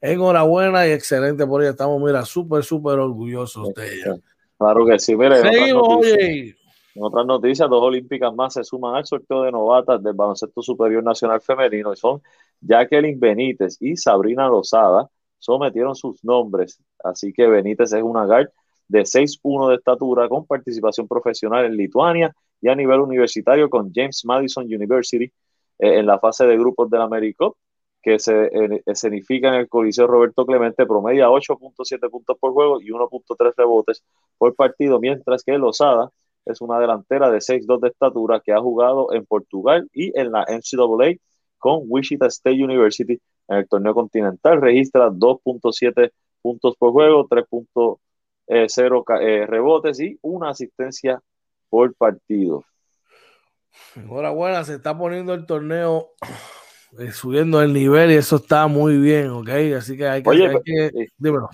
Enhorabuena y excelente por ella. Estamos, mira, súper, súper orgullosos de ella. Claro que sí. Mire, Seguimos, oye. En otras noticias, dos olímpicas más se suman al sorteo de novatas del baloncesto superior nacional femenino y son Jacqueline Benítez y Sabrina Lozada, sometieron sus nombres. Así que Benítez es una guard de 6'1 de estatura con participación profesional en Lituania y a nivel universitario con James Madison University eh, en la fase de grupos del AmeriCup que se eh, escenifica en el Coliseo Roberto Clemente, promedia 8.7 puntos por juego y 1.3 rebotes por partido, mientras que Lozada es una delantera de 6'2 de estatura que ha jugado en Portugal y en la NCAA con Wichita State University en el torneo continental. Registra 2.7 puntos por juego, 3.0 eh, rebotes y una asistencia por partido. Enhorabuena, se está poniendo el torneo eh, subiendo el nivel y eso está muy bien, ¿ok? Así que hay que... Oye, dímelo,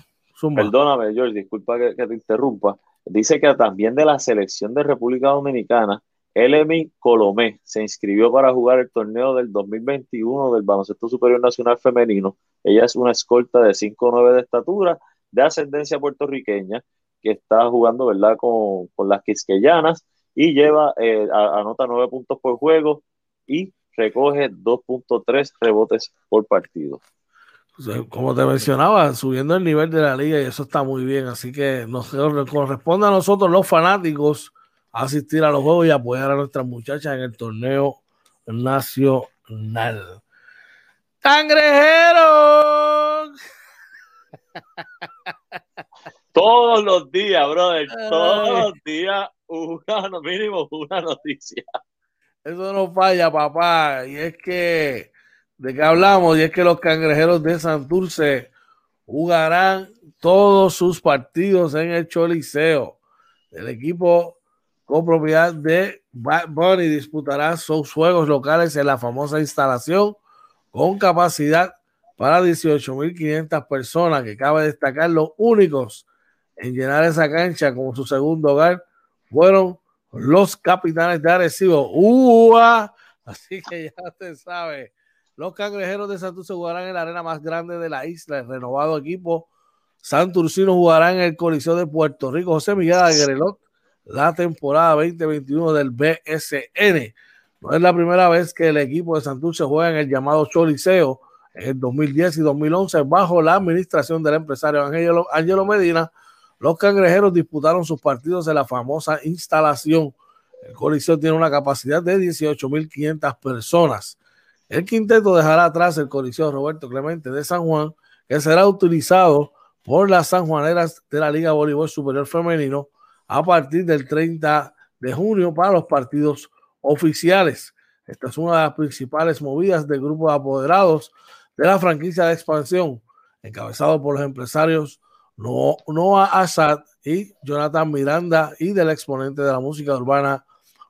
Perdóname, George, disculpa que, te interrumpa. Dice que también de la selección de República Dominicana Elemi Colomé se inscribió para jugar el torneo del 2021 del Baloncesto Superior Nacional Femenino. Ella es una escolta de 5'9 de estatura, de ascendencia puertorriqueña, que está jugando ¿verdad? Con, las quisqueyanas y lleva, eh, anota 9 puntos por juego y recoge 2.3 rebotes por partido. Como te mencionaba, subiendo el nivel de la liga y eso está muy bien. Así que nos corresponde a nosotros los fanáticos asistir a los juegos y apoyar a nuestras muchachas en el torneo nacional. ¡Cangrejeros! Todos los días, brother, todos los días, una, mínimo una noticia. Eso no falla, papá. Y es que, ¿de qué hablamos? Y es que los cangrejeros de Santurce jugarán todos sus partidos en el Choliseo. El equipo con de Bad Bunny disputará sus juegos locales en la famosa instalación con capacidad para 18.500 personas, que cabe destacar los únicos en llenar esa cancha como su segundo hogar fueron los capitanes de Arecibo. ¡Ua! Así que ya usted sabe, los cangrejeros de Santurce jugarán en la arena más grande de la isla. El renovado equipo Santurcino jugará en el Coliseo de Puerto Rico. José Miguel Agrelot la temporada 2021 del BSN. No es la primera vez que el equipo de Santurce juega en el llamado Choliseo en el 2010 y 2011 bajo la administración del empresario Ángelo, Medina. Los cangrejeros disputaron sus partidos en la famosa instalación. El Coliseo tiene una capacidad de 18.500 personas. El quinteto dejará atrás el Coliseo Roberto Clemente de San Juan, que será utilizado por las sanjuaneras de la Liga Voleibol Superior Femenino a partir del 30 de junio para los partidos oficiales. Esta es una de las principales movidas del grupo de apoderados de la franquicia de expansión, encabezado por los empresarios Noah Assad y Jonathan Miranda y del exponente de la música urbana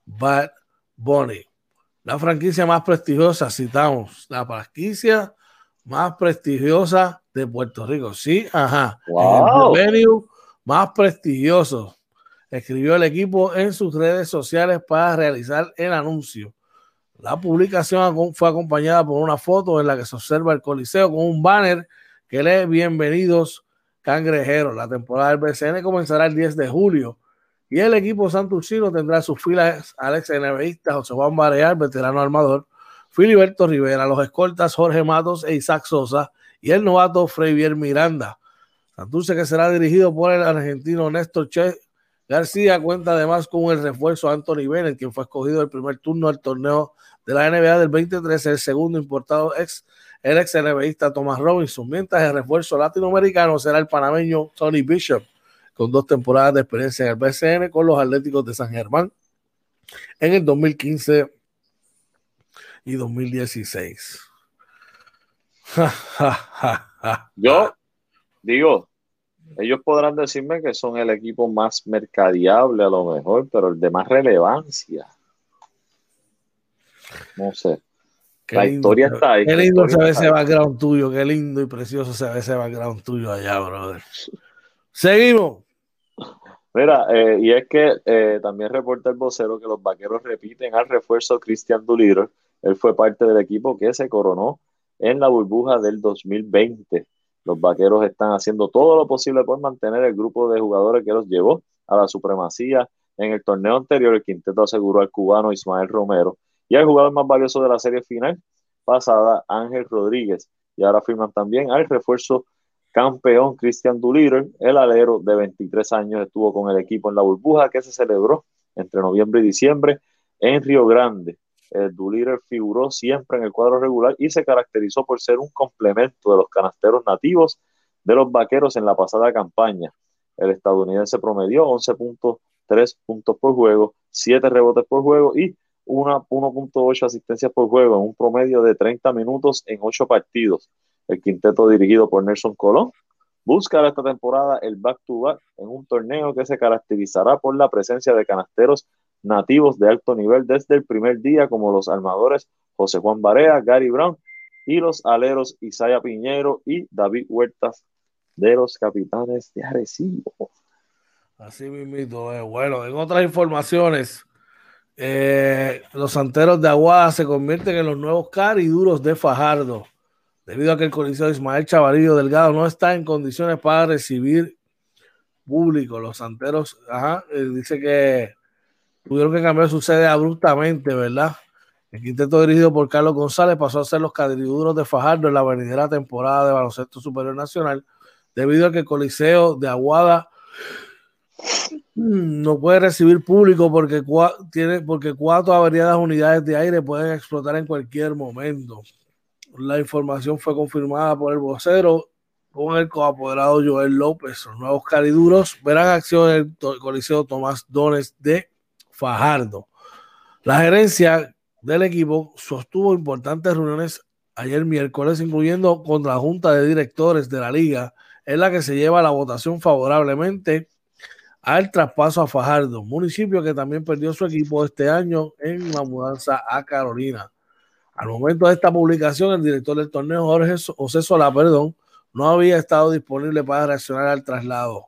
Bad Bunny. La franquicia más prestigiosa, citamos, la franquicia más prestigiosa de Puerto Rico. Sí, ajá. Wow. El más prestigioso escribió el equipo en sus redes sociales para realizar el anuncio. La publicación fue acompañada por una foto en la que se observa el Coliseo con un banner que lee Bienvenidos Cangrejeros. La temporada del BCN comenzará el 10 de julio y el equipo santurcino tendrá sus filas Alex NBista, José Juan Bareal, veterano armador, Filiberto Rivera, los escoltas Jorge Matos e Isaac Sosa y el novato Freibier Miranda. Santurce que será dirigido por el argentino Néstor Che García cuenta además con el refuerzo Anthony Bennett, quien fue escogido el primer turno del torneo de la NBA del 23, el segundo importado ex el ex NBAista Thomas Robinson, mientras el refuerzo latinoamericano será el panameño Tony Bishop, con dos temporadas de experiencia en el BCN con los Atléticos de San Germán en el 2015 y 2016. Yo digo, ellos podrán decirme que son el equipo más mercadiable a lo mejor, pero el de más relevancia. No sé. la historia está ahí. Qué lindo se ve ese background tuyo, qué lindo y precioso se ve ese background tuyo allá, brother. Seguimos. Mira, eh, y es que eh, también reporta el vocero que los vaqueros repiten al refuerzo Christian Duliro. Él fue parte del equipo que se coronó en la burbuja del 2020. Los vaqueros están haciendo todo lo posible por mantener el grupo de jugadores que los llevó a la supremacía. En el torneo anterior, el quinteto aseguró al cubano Ismael Romero y al jugador más valioso de la serie final pasada, Ángel Rodríguez. Y ahora firman también al refuerzo campeón Christian Duliter, el alero de 23 años, estuvo con el equipo en la burbuja que se celebró entre noviembre y diciembre en Río Grande. El Duliter figuró siempre en el cuadro regular y se caracterizó por ser un complemento de los canasteros nativos de los vaqueros en la pasada campaña. El estadounidense promedió 11.3 puntos por juego, 7 rebotes por juego y 1.8 asistencias por juego en un promedio de 30 minutos en 8 partidos. El quinteto dirigido por Nelson Colón busca esta temporada el back-to-back en un torneo que se caracterizará por la presencia de canasteros nativos de alto nivel desde el primer día, como los armadores José Juan Barea, Gary Brown y los aleros Isaya Piñero y David Huertas de los capitanes de Arecibo. Así mismo, eh. bueno, en otras informaciones, eh, los santeros de Aguada se convierten en los nuevos cariduros de Fajardo, debido a que el coliseo Ismael Chavarillo Delgado no está en condiciones para recibir público. Los santeros, ajá, eh, dice que tuvieron que cambiar su sede abruptamente, ¿verdad? El quinteto dirigido por Carlos González pasó a ser los cadriduros de Fajardo en la venidera temporada de baloncesto superior nacional, debido a que el Coliseo de Aguada no puede recibir público porque, tiene, porque cuatro averiadas unidades de aire pueden explotar en cualquier momento. La información fue confirmada por el vocero con el coapoderado Joel López. Los nuevos cariduros verán acción en el Coliseo Tomás Dones de Fajardo. La gerencia del equipo sostuvo importantes reuniones ayer miércoles, incluyendo contra la Junta de Directores de la Liga, en la que se lleva la votación favorablemente al traspaso a Fajardo, municipio que también perdió su equipo este año en la mudanza a Carolina. Al momento de esta publicación, el director del torneo, Jorge José perdón, no había estado disponible para reaccionar al traslado.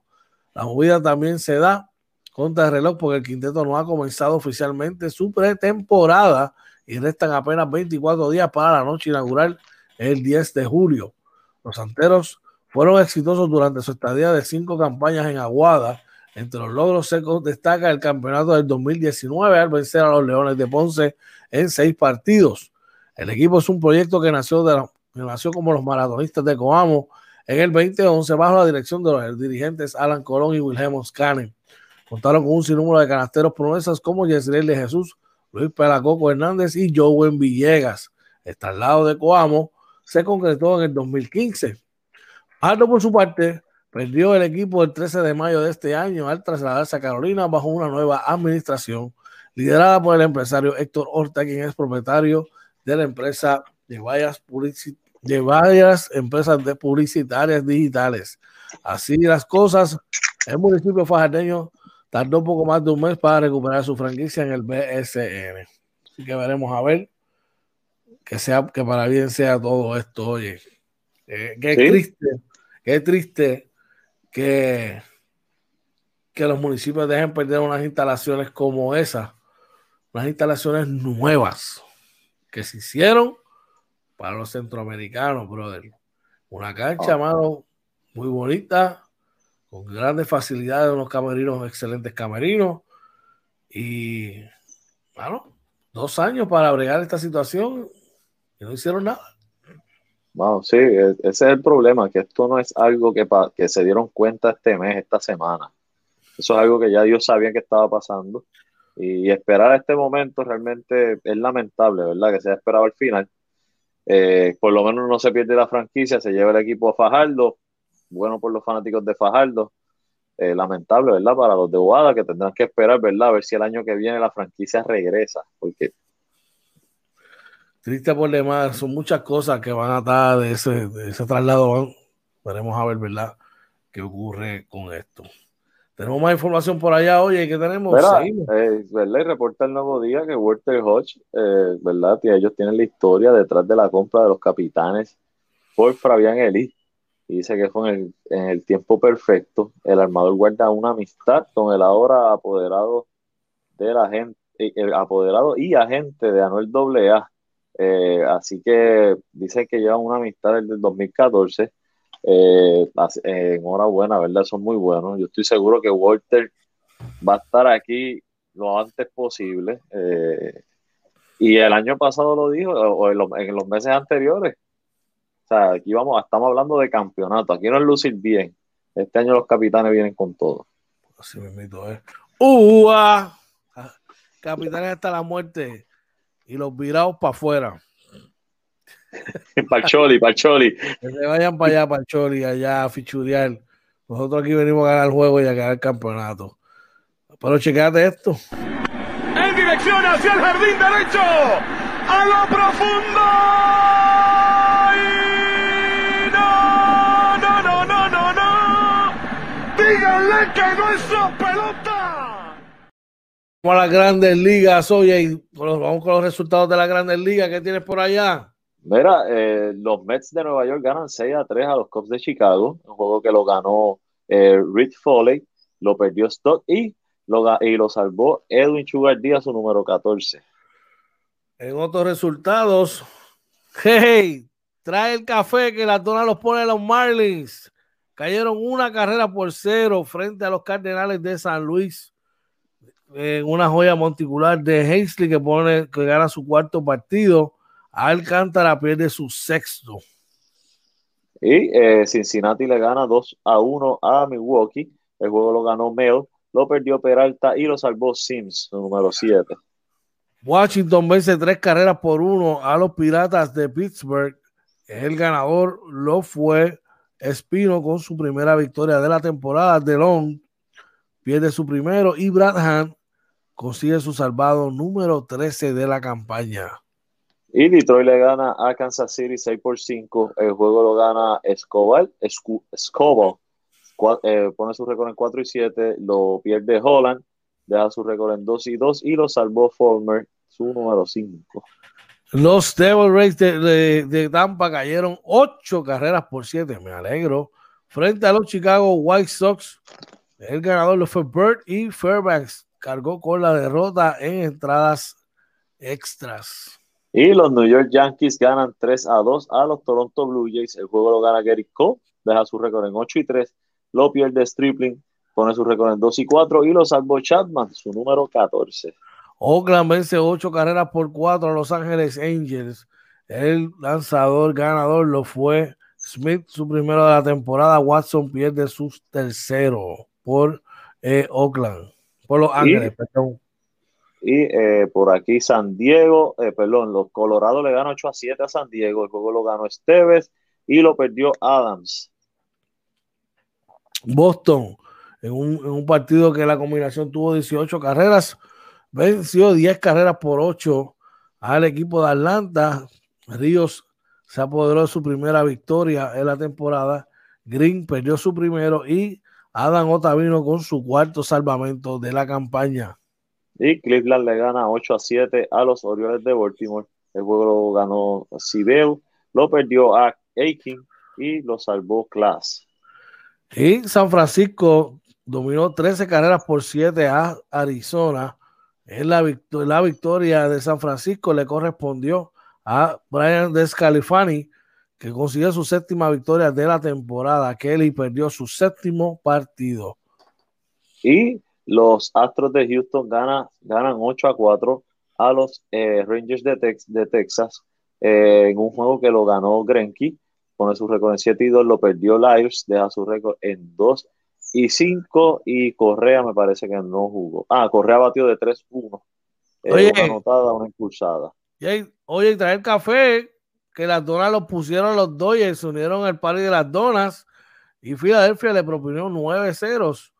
La movida también se da contra el reloj porque el quinteto no ha comenzado oficialmente su pretemporada y restan apenas 24 días para la noche inaugural el 10 de julio. Los santeros fueron exitosos durante su estadía de cinco campañas en Aguada. Entre los logros secos destaca el campeonato del 2019 al vencer a los Leones de Ponce en seis partidos. El equipo es un proyecto que nació, de que nació como los maratonistas de Coamo en el 2011 bajo la dirección de los dirigentes Alan Colón y Wilhelm Scanen. Contaron con un sinnúmero de canasteros promesas como Yesriel de Jesús, Luis Pelacoco Hernández y Joven Villegas. Este al lado de Coamo se concretó en el 2015. Aldo, por su parte, perdió el equipo el 13 de mayo de este año al trasladarse a Carolina bajo una nueva administración liderada por el empresario Héctor Horta, quien es propietario de la empresa de varias, de varias empresas de publicitarias digitales. Así las cosas, el municipio fajardeño tardó un poco más de un mes para recuperar su franquicia en el BSN. Así que veremos a ver que sea que para bien sea todo esto. Oye, eh, qué triste, qué triste que, que los municipios dejen perder unas instalaciones como esas, unas instalaciones nuevas que se hicieron para los centroamericanos, brother. Una cancha, oh. mano, muy bonita, con grandes facilidades, unos camerinos, excelentes camerinos. Y, bueno, dos años para bregar esta situación y no hicieron nada. Wow, sí, e, ese es el problema, que esto no es algo que, que se dieron cuenta este mes, esta semana. Eso es algo que ya Dios sabía que estaba pasando. Y esperar este momento realmente es lamentable, ¿verdad? Que se haya esperado al final. Eh, por lo menos no se pierde la franquicia, se lleva el equipo a Fajardo. Bueno por los fanáticos de Fajardo. Eh, lamentable, ¿verdad? Para los de Boada que tendrán que esperar, ¿verdad? A ver si el año que viene la franquicia regresa. Porque. Triste por demás, son muchas cosas que van a estar de ese, de ese traslado. Veremos a ver, ¿verdad? ¿Qué ocurre con esto? Tenemos más información por allá, oye, ¿qué tenemos? Eh, ¿verdad? Y reporta el nuevo día que Walter Hodge, eh, ¿verdad? Que ellos tienen la historia detrás de la compra de los capitanes por Fabián Eli. Dice que fue en el, tiempo perfecto. El armador guarda una amistad con el ahora apoderado de la gente, eh, el apoderado y agente de Anuel AA. Eh, así que dicen que llevan una amistad desde el 2014 eh, eh, enhorabuena, ¿verdad? Son muy buenos. Yo estoy seguro que Walter va a estar aquí lo antes posible. Eh, y el año pasado lo dijo, o en los, meses anteriores. Sea, aquí vamos, estamos hablando de campeonato. Aquí no es lucir bien. Este año los capitanes vienen con todo. Así me ¿eh? ¡Ua! Capitanes hasta la muerte y los virados para afuera. Pacholi, Pacholi. Que se vayan para allá, Pacholi, allá a fichurear. Nosotros aquí venimos a ganar el juego y a ganar el campeonato. Pero checate esto. En dirección hacia el jardín derecho. A lo profundo. Díganle que no es su pelota. Vamos a las grandes ligas, oye, vamos con los resultados de las grandes ligas. ¿Qué tienes por allá? Mira, eh, los Mets de Nueva York ganan 6 a 3 a los Cubs de Chicago, un juego que lo ganó eh, Rich Foley, lo perdió Stock y lo, y lo salvó Edwin Sugar Díaz, su número 14. En otros resultados, hey, trae el café que la dona los pone los Marlins. Cayeron una carrera por cero frente a los Cardenales de San Luis en una joya monticular de Hazley que pone que gana su cuarto partido Alcántara pierde su sexto. Y eh, Cincinnati le gana 2 a 1 a Milwaukee. El juego lo ganó Mel, lo perdió Peralta y lo salvó Sims, número 7. Washington vence tres carreras por uno a los Piratas de Pittsburgh. El ganador lo fue Espino con su primera victoria de la temporada. Long pierde su primero y Brad consigue su salvado número 13 de la campaña. Y Detroit le gana a Kansas City 6 por 5. El juego lo gana Escobar. Escobar eh, pone su récord en 4 y 7. Lo pierde Holland. Deja su récord en 2 y 2. Y lo salvó Former, su número 5. Los Devil Rays de, Tampa cayeron 8 carreras por 7. Me alegro. Frente a los Chicago White Sox. El ganador lo fue Burt y Fairbanks cargó con la derrota en entradas extras. Y los New York Yankees ganan 3 a 2 a los Toronto Blue Jays. El juego lo gana Gary Cole, deja su récord en 8 y 3. Lo pierde Stripling, pone su récord en 2 y 4. Y lo salvó Chapman, su número 14. Oakland vence 8 carreras por 4 a Los Ángeles Angels. El lanzador ganador lo fue Smith, su primero de la temporada. Watson pierde su tercero por eh, Oakland, por Los Ángeles, perdón. Y eh, por aquí San Diego, eh, perdón, los Colorados le ganan 8 a 7 a San Diego. El juego lo ganó Esteves y lo perdió Adams. Boston, en un, partido que la combinación tuvo 18 carreras, venció 10 carreras por 8 al equipo de Atlanta. Ríos se apoderó de su primera victoria en la temporada. Green perdió su primero y Adam Otavino con su cuarto salvamento de la campaña. Y Cleveland le gana 8 a 7 a los Orioles de Baltimore. El juego lo ganó Sibel, lo perdió a Aiken y lo salvó Class. Y San Francisco dominó 13 carreras por 7 a Arizona. En la, la victoria de San Francisco le correspondió a Brian Descalifani, que consiguió su séptima victoria de la temporada. Kelly perdió su séptimo partido. Y los Astros de Houston ganan, ganan 8 a 4 a los eh, Rangers de, Texas eh, en un juego que lo ganó Grenky, pone su récord en 7 y 2, lo perdió Lyles, deja su récord en 2 y 5 y Correa me parece que no jugó. Ah, Correa batió de 3-1. Eh, una anotada, una impulsada. oye, traer café, que las donas los pusieron los Dodgers, se unieron al party de las donas y Filadelfia le propinó nueve ceros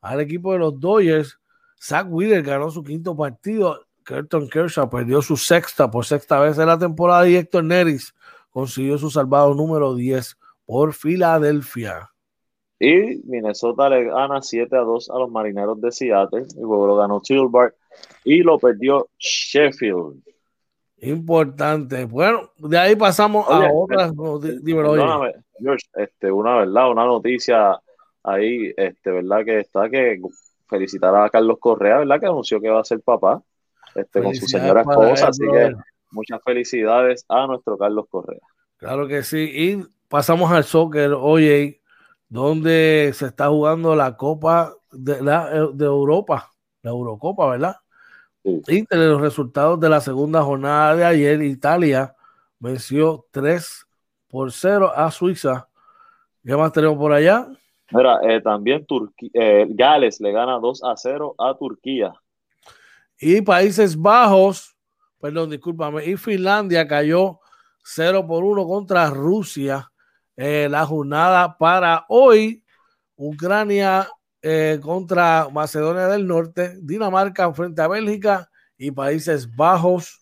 al equipo de los Dodgers. Zach Wheeler ganó su quinto partido. Curtin Kershaw perdió su sexta por sexta vez en la temporada y Héctor Neris consiguió su salvado número 10 por Filadelfia. Y Minnesota le gana 7 a 2 a los marineros de Seattle. Y luego lo ganó Tilbart y lo perdió Sheffield. Importante. Bueno, de ahí pasamos a otras. Perdóname, George, este, una verdad, una noticia ahí, este, verdad que está que felicitar a Carlos Correa, verdad que anunció que va a ser papá, este, con su señora esposa, así que muchas felicidades a nuestro Carlos Correa. Claro que sí, y pasamos al soccer, oye, donde se está jugando la Copa de, la, de Europa, la Eurocopa, ¿verdad? Y entre los resultados de la segunda jornada de ayer, Italia venció 3 por 0 a Suiza. ¿Qué más tenemos por allá? Mira, eh, también eh, Gales le gana 2 a 0 a Turquía. Y Países Bajos, perdón, discúlpame, y Finlandia cayó 0 por 1 contra Rusia. Eh, la jornada para hoy, Ucrania eh, contra Macedonia del Norte, Dinamarca frente a Bélgica y Países Bajos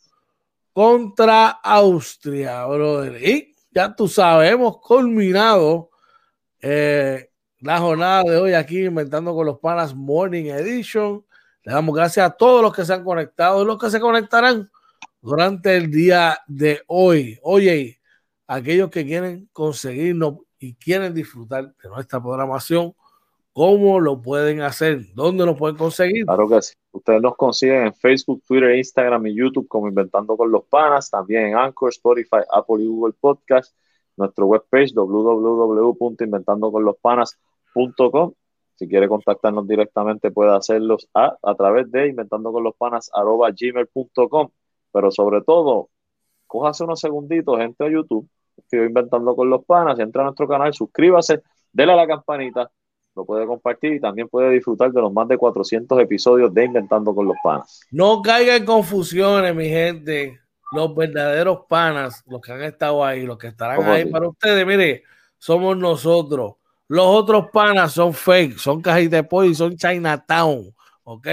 contra Austria, brother. Y ya tú sabes, hemos culminado eh, la jornada de hoy aquí inventando con los panas Morning Edition. Le damos gracias a todos los que se han conectado y los que se conectarán durante el día de hoy. Oye, aquellos que quieren conseguirnos y quieren disfrutar de nuestra programación, ¿Cómo lo pueden hacer? ¿Dónde lo pueden conseguir? Claro que sí. Ustedes nos consiguen en Facebook, Twitter, Instagram y YouTube como Inventando con los Panas, también en Anchor, Spotify, Apple y Google Podcast, nuestro webpage www.inventandoconlospanas.com. Si quiere contactarnos directamente puede hacerlo a, través de inventandoconlospanas.gmail.com. Pero sobre todo, cójase unos segunditos, entre a YouTube, escribe Inventando con los Panas, entra a nuestro canal, suscríbase, déle a la campanita lo puede compartir y también puede disfrutar de los más de 400 episodios de Inventando con los Panas. No caiga en confusiones, mi gente. Los verdaderos panas, los que han estado ahí, los que estarán ahí para ustedes, mire, somos nosotros. Los otros panas son fake, son cajitas de pollo y son Chinatown, ¿ok?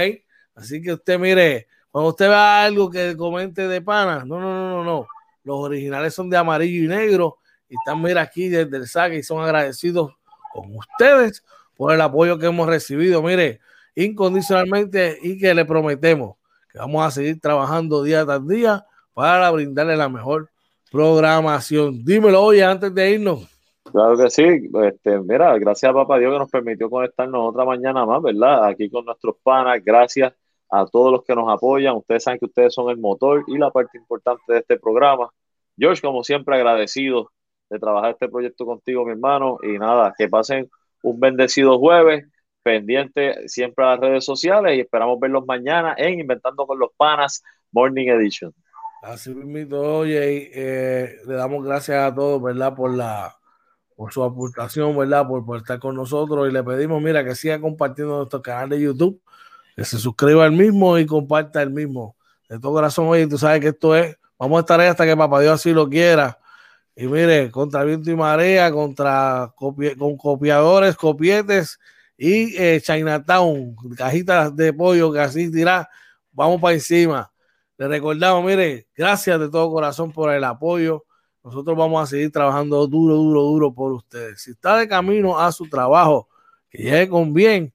Así que usted, mire, cuando usted vea algo que comente de panas, no, no, no, no, no. Los originales son de amarillo y negro y están, mira, aquí desde el saque y son agradecidos con ustedes por el apoyo que hemos recibido, mire, incondicionalmente y que le prometemos que vamos a seguir trabajando día tras día para brindarle la mejor programación. Dímelo hoy antes de irnos. Claro que sí, este, mira, gracias a Papá Dios que nos permitió conectarnos otra mañana más, ¿verdad? Aquí con nuestros panas, gracias a todos los que nos apoyan. Ustedes saben que ustedes son el motor y la parte importante de este programa. George, como siempre, agradecido de trabajar este proyecto contigo, mi hermano. Y nada, que pasen un bendecido jueves, pendiente siempre a las redes sociales y esperamos verlos mañana en Inventando con los Panas Morning Edition. Así mismo, oye, eh, le damos gracias a todos, ¿verdad? Por la por su aportación, ¿verdad? Por, por estar con nosotros y le pedimos, mira, que siga compartiendo nuestro canal de YouTube, que se suscriba al mismo y comparta el mismo. De todo corazón, oye, tú sabes que esto es, vamos a estar ahí hasta que Papá Dios así lo quiera. Y mire, contra viento y marea, contra con copiadores, copietes y eh, Chinatown, cajitas de pollo que así dirá, vamos para encima. Le recordamos, mire, gracias de todo corazón por el apoyo. Nosotros vamos a seguir trabajando duro, duro, duro por ustedes. Si está de camino a su trabajo, que llegue con bien.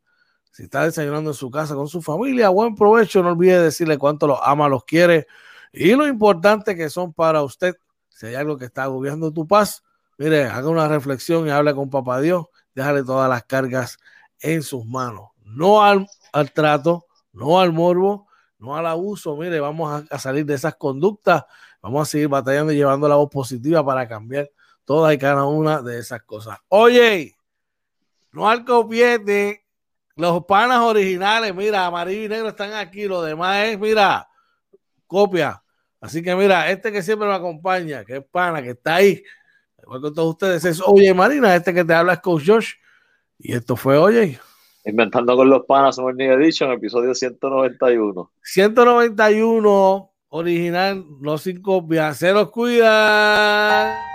Si está desayunando en su casa con su familia, buen provecho. No olvide decirle cuánto los ama, los quiere y lo importante que son para usted si hay algo que está agobiando tu paz, mire, haga una reflexión y hable con papá Dios, déjale todas las cargas en sus manos. No al, trato, no al morbo, no al abuso. Mire, vamos a, salir de esas conductas, vamos a seguir batallando y llevando la voz positiva para cambiar todas y cada una de esas cosas. Oye, no al copiete, los panas originales, mira, amarillo y negro están aquí, lo demás es, mira, copia. Así que mira, este que siempre me acompaña, que es pana, que está ahí, igual con todos ustedes, es Oye Marina, este que te habla es Coach Josh. Y esto fue Oye. Inventando con los panas, Summer Edition, episodio 191. 191, original, no sin copia. Se los cuida.